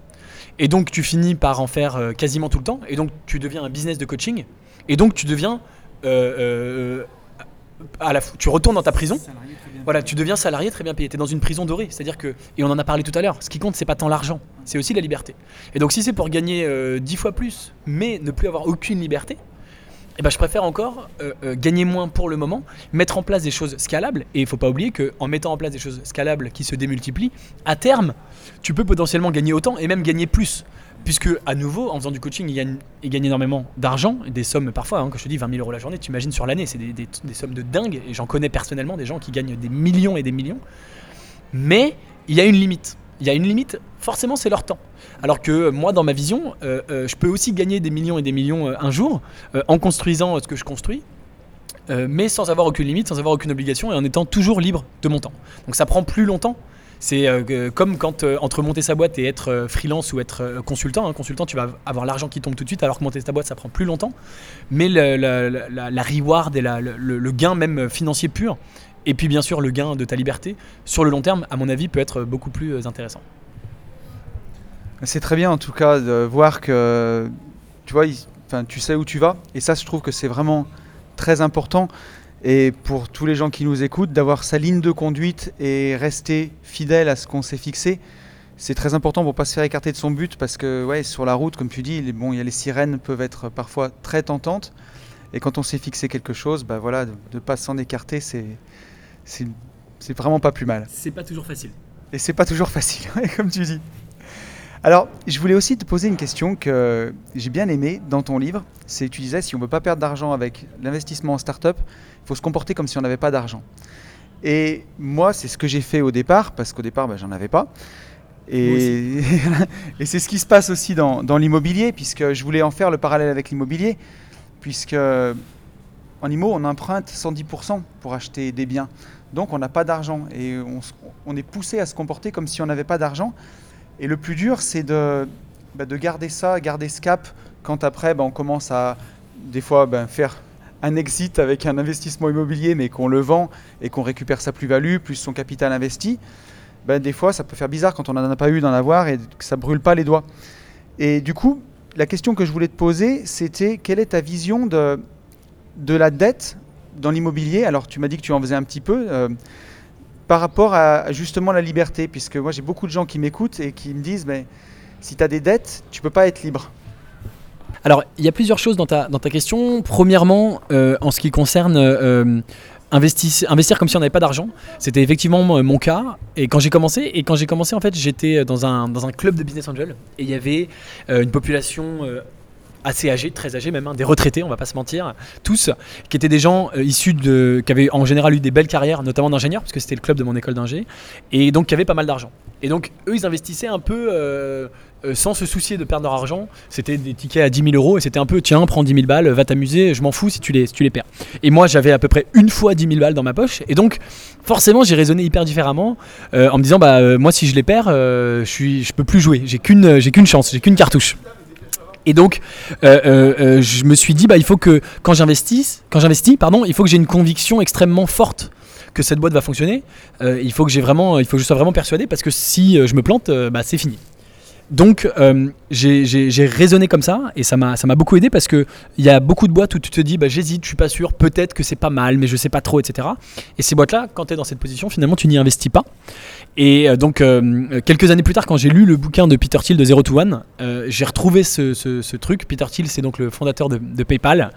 Et donc tu finis par en faire quasiment tout le temps. Et donc tu deviens un business de coaching. Et donc tu deviens à la, tu retournes dans ta prison. Voilà, tu deviens salarié très bien payé. Tu es dans une prison dorée. C'est-à-dire que, et on en a parlé tout à l'heure, ce qui compte, c'est pas tant l'argent, c'est aussi la liberté. Et donc, si c'est pour gagner euh, dix 10 fois plus, mais ne plus avoir aucune liberté, eh ben, je préfère encore euh, euh, gagner moins pour le moment, mettre en place des choses scalables. Et il faut pas oublier qu'en mettant en place des choses scalables qui se démultiplient, à terme, tu peux potentiellement gagner autant et même gagner plus. Puisque, à nouveau, en faisant du coaching, il gagne, il gagne énormément d'argent, des sommes parfois, hein, quand je te dis 20 000 euros la journée, tu imagines sur l'année, c'est des, sommes de dingue, et j'en connais personnellement des gens qui gagnent des millions et des millions. Mais il y a une limite. Il y a une limite, forcément, c'est leur temps. Alors que moi, dans ma vision, euh, euh, je peux aussi gagner des millions et des millions euh, un jour en construisant ce que je construis, mais sans avoir aucune limite, sans avoir aucune obligation et en étant toujours libre de mon temps. Donc ça prend plus longtemps c'est euh, comme quand euh, entre monter sa boîte et être euh, freelance ou être consultant. Hein, consultant, tu vas avoir l'argent qui tombe tout de suite, alors que monter ta boîte, ça prend plus longtemps. Mais la, reward et le, gain même financier pur, et puis bien sûr le gain de ta liberté, sur le long terme, à mon avis, peut être beaucoup plus intéressant. C'est très bien en tout cas de voir que tu vois, tu sais où tu vas, et ça, je trouve que c'est vraiment très important et pour tous les gens qui nous écoutent, d'avoir sa ligne de conduite et rester fidèle à ce qu'on s'est fixé. C'est très important pour pas se faire écarter de son but parce que ouais, sur la route, comme tu dis, les, bon, y a les sirènes peuvent être parfois très tentantes. Et quand on s'est fixé quelque chose, bah voilà, de ne pas s'en écarter, c'est, c'est, vraiment pas plus mal. C'est pas toujours facile. Et c'est pas toujours facile, comme tu dis. Alors, je voulais aussi te poser une question que j'ai bien aimée dans ton livre. C'est tu disais si on ne veut pas perdre d'argent avec l'investissement en start-up, il faut se comporter comme si on n'avait pas d'argent. Et moi, c'est ce que j'ai fait au départ, parce qu'au départ, ben, j'en avais pas. Et, et c'est ce qui se passe aussi dans, dans l'immobilier, puisque je voulais en faire le parallèle avec l'immobilier, puisque en IMO, on emprunte 110% pour acheter des biens. Donc on n'a pas d'argent et on, on, est poussé à se comporter comme si on n'avait pas d'argent. Et le plus dur, c'est de, bah, de garder ça, garder ce cap, quand après, bah, on commence à, des fois, bah, faire un exit avec un investissement immobilier, mais qu'on le vend et qu'on récupère sa plus-value, plus son capital investi, des fois ça peut faire bizarre quand on n'en a pas eu d'en avoir et que ça brûle pas les doigts. Et du coup, la question que je voulais te poser, c'était quelle est ta vision de, de la dette dans l'immobilier? Alors tu m'as dit que tu en faisais un petit peu. Euh, par rapport à justement la liberté, puisque moi j'ai beaucoup de gens qui m'écoutent et qui me disent, mais si tu as des dettes, tu peux pas être libre. Alors, il y a plusieurs choses dans ta, question. Premièrement, euh, en ce qui concerne euh, investir, investir comme si on n'avait pas d'argent, c'était effectivement mon cas. Et quand j'ai commencé, et quand j'ai commencé, en fait, j'étais dans un, club de business angel et il y avait euh, une population assez âgés, très âgés même, hein, des retraités, on va pas se mentir, tous, qui étaient des gens euh, issus de, qui avaient en général eu des belles carrières, notamment d'ingénieurs, parce que c'était le club de mon école d'ingé, et donc qui avaient pas mal d'argent. Et donc eux, ils investissaient un peu euh, euh, sans se soucier de perdre leur argent. C'était des tickets à 10 000 euros, et c'était un peu, tiens, prends 10 000 balles, va t'amuser, je m'en fous si tu les, si tu les perds. Et moi, j'avais à peu près une fois 10 000 balles dans ma poche, et donc forcément, j'ai raisonné hyper différemment, en me disant, bah moi, si je les perds, je suis, je peux plus jouer, j'ai qu'une, j'ai qu'une chance, j'ai qu'une cartouche. Et donc, euh, euh, euh, je me suis dit, bah, il faut que quand j'investisse, quand j'investis, pardon, il faut que j'ai une conviction extrêmement forte que cette boîte va fonctionner. il faut que j'ai vraiment, il faut que je sois vraiment persuadé parce que si je me plante, bah, c'est fini. Donc j'ai raisonné comme ça et ça m'a beaucoup aidé parce qu'il y a beaucoup de boîtes où tu te dis bah, j'hésite, je suis pas sûr, peut-être que c'est pas mal, mais je sais pas trop, etc. Et ces boîtes-là, quand tu es dans cette position, finalement tu n'y investis pas. Et euh, donc, euh, quelques années plus tard, quand j'ai lu le bouquin de Peter Thiel de Zero to One, euh, j'ai retrouvé ce, truc. Peter Thiel, c'est donc le fondateur de, PayPal.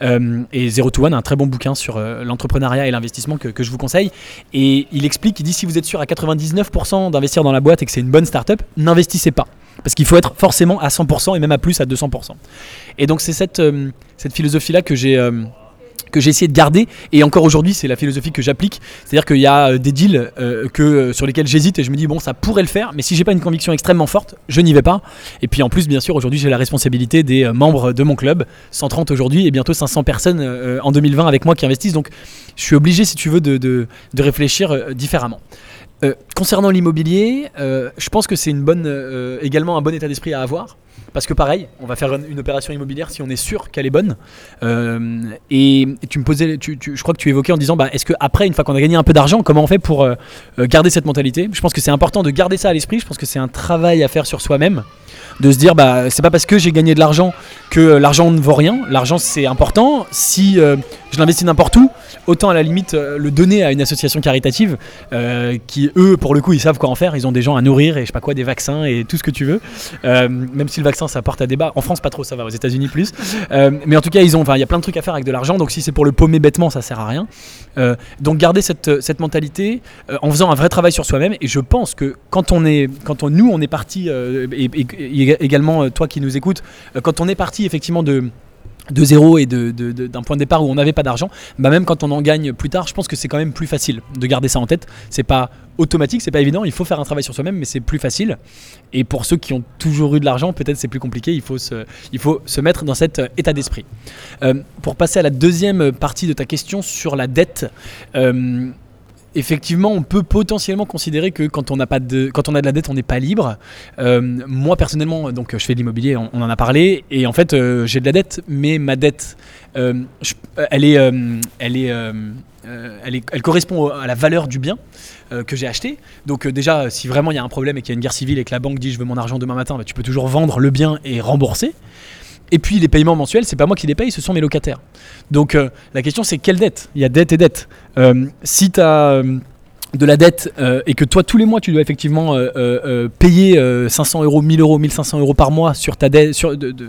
et Zero to One, un très bon bouquin sur l'entrepreneuriat et l'investissement que, je vous conseille. Et il explique, il dit si vous êtes sûr à 99% d'investir dans la boîte et que c'est une bonne startup, n'investissez pas. Parce qu'il faut être forcément à 100% et même à plus à 200%. Et donc, c'est cette philosophie-là que j'ai que j'ai essayé de garder. Et encore aujourd'hui c'est la philosophie que j'applique. C'est à dire qu'il y a euh, des deals euh, que, euh, sur lesquels j'hésite et je me dis bon ça pourrait le faire. Mais si j'ai pas une conviction extrêmement forte je n'y vais pas. Et puis en plus bien sûr aujourd'hui j'ai la responsabilité des membres de mon club. 130 aujourd'hui et bientôt 500 personnes en 2020 avec moi qui investissent. Donc je suis obligé si tu veux de, de, de réfléchir différemment. Concernant l'immobilier, je pense que c'est une bonne, également un bon état d'esprit à avoir. Parce que pareil, on va faire une opération immobilière si on est sûr qu'elle est bonne. Euh, et, tu me posais, je crois que tu évoquais en disant, bah, est-ce qu'après, une fois qu'on a gagné un peu d'argent, comment on fait pour euh, euh, garder cette mentalité? Je pense que c'est important de garder ça à l'esprit. Je pense que c'est un travail à faire sur soi-même de se dire bah c'est pas parce que j'ai gagné de l'argent que l'argent ne vaut rien. L'argent c'est important. Si je l'investis n'importe où, autant à la limite euh, le donner à une association caritative euh, qui eux pour le coup ils savent quoi en faire. Ils ont des gens à nourrir et je sais pas quoi des vaccins et tout ce que tu veux. même si le vaccin ça porte à débat. En France pas trop ça va. Aux États-Unis plus. mais en tout cas il y a plein de trucs à faire avec de l'argent. Donc si c'est pour le paumer bêtement ça sert à rien. donc garder cette, cette mentalité en faisant un vrai travail sur soi-même. Et je pense que quand on est quand on, nous on est parti et, et également euh, toi qui nous écoutes, euh, quand on est parti effectivement de de zéro et d'un de, point de départ où on n'avait pas d'argent, bah même quand on en gagne plus tard, je pense que c'est quand même plus facile de garder ça en tête. C'est pas automatique, c'est pas évident, il faut faire un travail sur soi-même, mais c'est plus facile. Et pour ceux qui ont toujours eu de l'argent, peut-être c'est plus compliqué, il faut se, mettre dans cet euh, état d'esprit. pour passer à la deuxième partie de ta question sur la dette, effectivement, on peut potentiellement considérer que quand on, n'a pas de, quand on a de la dette, on n'est pas libre. Euh, moi, personnellement, donc, je fais de l'immobilier, on, en a parlé, et en fait, euh, j'ai de la dette, mais ma dette, euh, elle, est, elle, est, elle, elle, correspond à la valeur du bien que j'ai acheté. Donc, déjà, si vraiment il y a un problème et qu'il y a une guerre civile et que la banque dit je veux mon argent demain matin, bah, tu peux toujours vendre le bien et rembourser. Et puis les paiements mensuels, c'est pas moi qui les paye, ce sont mes locataires. Donc euh, la question c'est quelle dette? Il y a dette et dette. Euh, si tu as euh, de la dette et que toi tous les mois tu dois effectivement payer 500 euros, 1000 euros, 1500 euros par mois sur ta dette,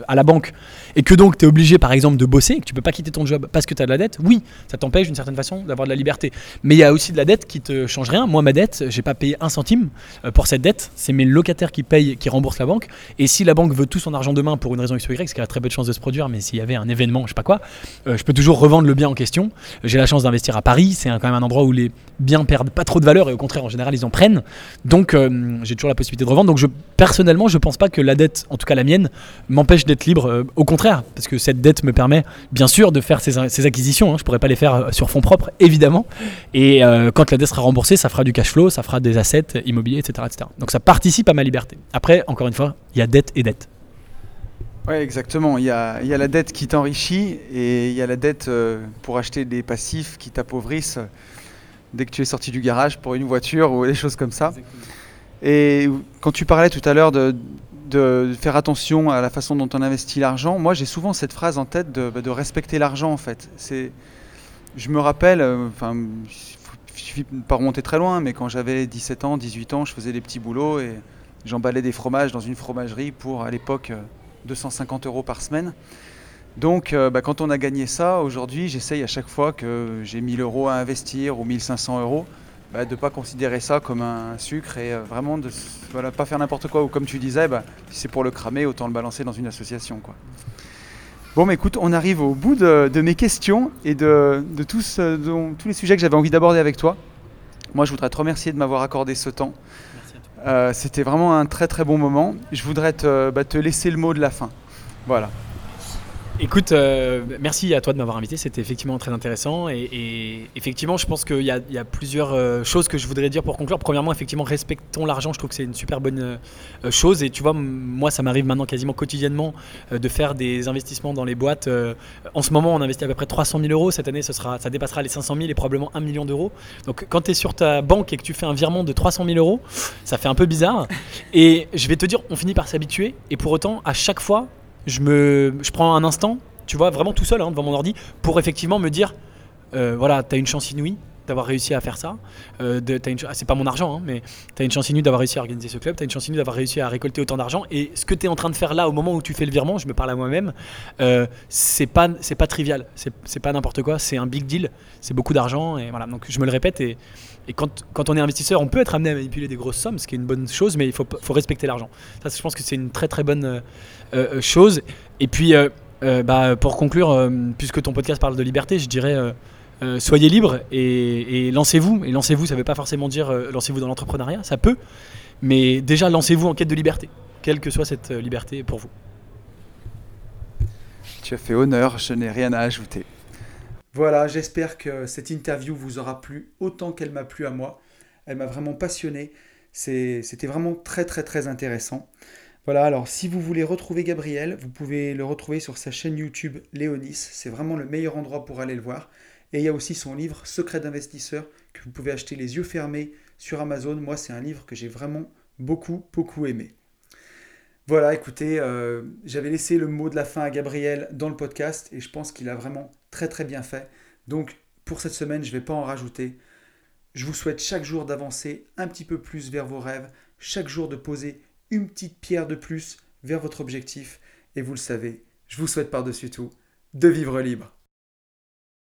à la banque et que donc tu es obligé par exemple de bosser, que tu peux pas quitter ton job parce que tu as de la dette, oui, ça t'empêche d'une certaine façon d'avoir de la liberté. Mais il y a aussi de la dette qui te change rien. Moi, ma dette, j'ai pas payé un centime euh, pour cette dette. C'est mes locataires qui payent, qui remboursent la banque. Et si la banque veut tout son argent demain pour une raison X ou Y, ce qui a très peu de chances de se produire, mais s'il y avait un événement, je sais pas quoi, euh, je peux toujours revendre le bien en question. J'ai la chance d'investir à Paris. C'est quand même un endroit où les biens perdent pas trop de valeur et au contraire, en général, ils en prennent. Donc, euh, j'ai toujours la possibilité de revendre. Donc, je, personnellement, je pense pas que la dette, en tout cas la mienne, m'empêche d'être libre. au contraire, parce que cette dette me permet bien sûr de faire ces, acquisitions. Hein. Je pourrais pas les faire euh, sur fonds propres, évidemment. Et euh, quand la dette sera remboursée, ça fera du cash flow, ça fera des assets immobiliers, etc., etc. Donc ça participe à ma liberté. Après, encore une fois, il y a dette et dette. Oui, exactement. Il y, a, la dette qui t'enrichit et il y a la dette euh, pour acheter des passifs qui t'appauvrissent dès que tu es sorti du garage pour une voiture ou des choses comme ça. Et quand tu parlais tout à l'heure de, de faire attention à la façon dont on investit l'argent. Moi, j'ai souvent cette phrase en tête de, bah, respecter l'argent, en fait. C'est, je me rappelle, euh, enfin, il suffit de pas remonter très loin, mais quand j'avais 17 ans, 18 ans, je faisais des petits boulots et j'emballais des fromages dans une fromagerie pour, à l'époque, 250 euros par semaine. Donc, bah, quand on a gagné ça, aujourd'hui, j'essaye à chaque fois que j'ai 1000 euros à investir ou 1500 euros, bah, de ne pas considérer ça comme un sucre et vraiment de ne pas faire n'importe quoi. Ou comme tu disais, bah, si c'est pour le cramer, autant le balancer dans une association. Quoi. Bon, mais écoute, on arrive au bout de, mes questions et de, tous, tous les sujets que j'avais envie d'aborder avec toi. Moi, je voudrais te remercier de m'avoir accordé ce temps. Euh, c'était vraiment un très très bon moment. Je voudrais te, te laisser le mot de la fin. Voilà. Écoute, euh, merci à toi de m'avoir invité, c'était effectivement très intéressant et, effectivement je pense qu'il y, a plusieurs euh, choses que je voudrais dire pour conclure. Premièrement, effectivement, respectons l'argent, je trouve que c'est une super bonne euh, chose et tu vois, moi ça m'arrive maintenant quasiment quotidiennement de faire des investissements dans les boîtes. en ce moment, on investit à peu près 300 000 euros, cette année ça, sera, ça dépassera les 500 000 et probablement 1 million d'euros. Donc quand tu es sur ta banque et que tu fais un virement de 300 000 euros, ça fait un peu bizarre et je vais te dire, on finit par s'habituer et pour autant, à chaque fois, je, me, je prends un instant, tu vois, vraiment tout seul hein, devant mon ordi, pour effectivement me dire, euh, voilà, tu as une chance inouïe d'avoir réussi à faire ça. Euh, ah, c'est pas mon argent, hein, mais tu as une chance inouïe d'avoir réussi à organiser ce club, tu as une chance inouïe d'avoir réussi à récolter autant d'argent. Et ce que tu es en train de faire là, au moment où tu fais le virement, je me parle à moi-même, euh, c'est pas, pas trivial, c'est pas n'importe quoi, c'est un big deal, c'est beaucoup d'argent. Et voilà, donc je me le répète. Et, quand, quand, on est investisseur, on peut être amené à manipuler des grosses sommes, ce qui est une bonne chose, mais il faut, faut respecter l'argent. Ça, je pense que c'est une très très bonne euh, euh, chose. Et puis, euh, bah, pour conclure, puisque ton podcast parle de liberté, je dirais soyez libre et, et lancez-vous. Et lancez-vous, ça ne veut pas forcément dire lancez-vous dans l'entrepreneuriat, ça peut, mais déjà lancez-vous en quête de liberté, quelle que soit cette liberté pour vous. Tu as fait honneur, je n'ai rien à ajouter. Voilà, j'espère que cette interview vous aura plu autant qu'elle m'a plu à moi. Elle m'a vraiment passionné. C'était vraiment très très très intéressant. Voilà, alors si vous voulez retrouver Gabriel, vous pouvez le retrouver sur sa chaîne YouTube Léonis. C'est vraiment le meilleur endroit pour aller le voir. Et il y a aussi son livre Secret d'investisseur que vous pouvez acheter les yeux fermés sur Amazon. Moi, c'est un livre que j'ai vraiment beaucoup beaucoup aimé. Voilà, écoutez, euh, j'avais laissé le mot de la fin à Gabriel dans le podcast et je pense qu'il a vraiment très très bien fait. Donc pour cette semaine, je ne vais pas en rajouter. Je vous souhaite chaque jour d'avancer un petit peu plus vers vos rêves, chaque jour de poser une petite pierre de plus vers votre objectif. Et vous le savez, je vous souhaite par-dessus tout de vivre libre.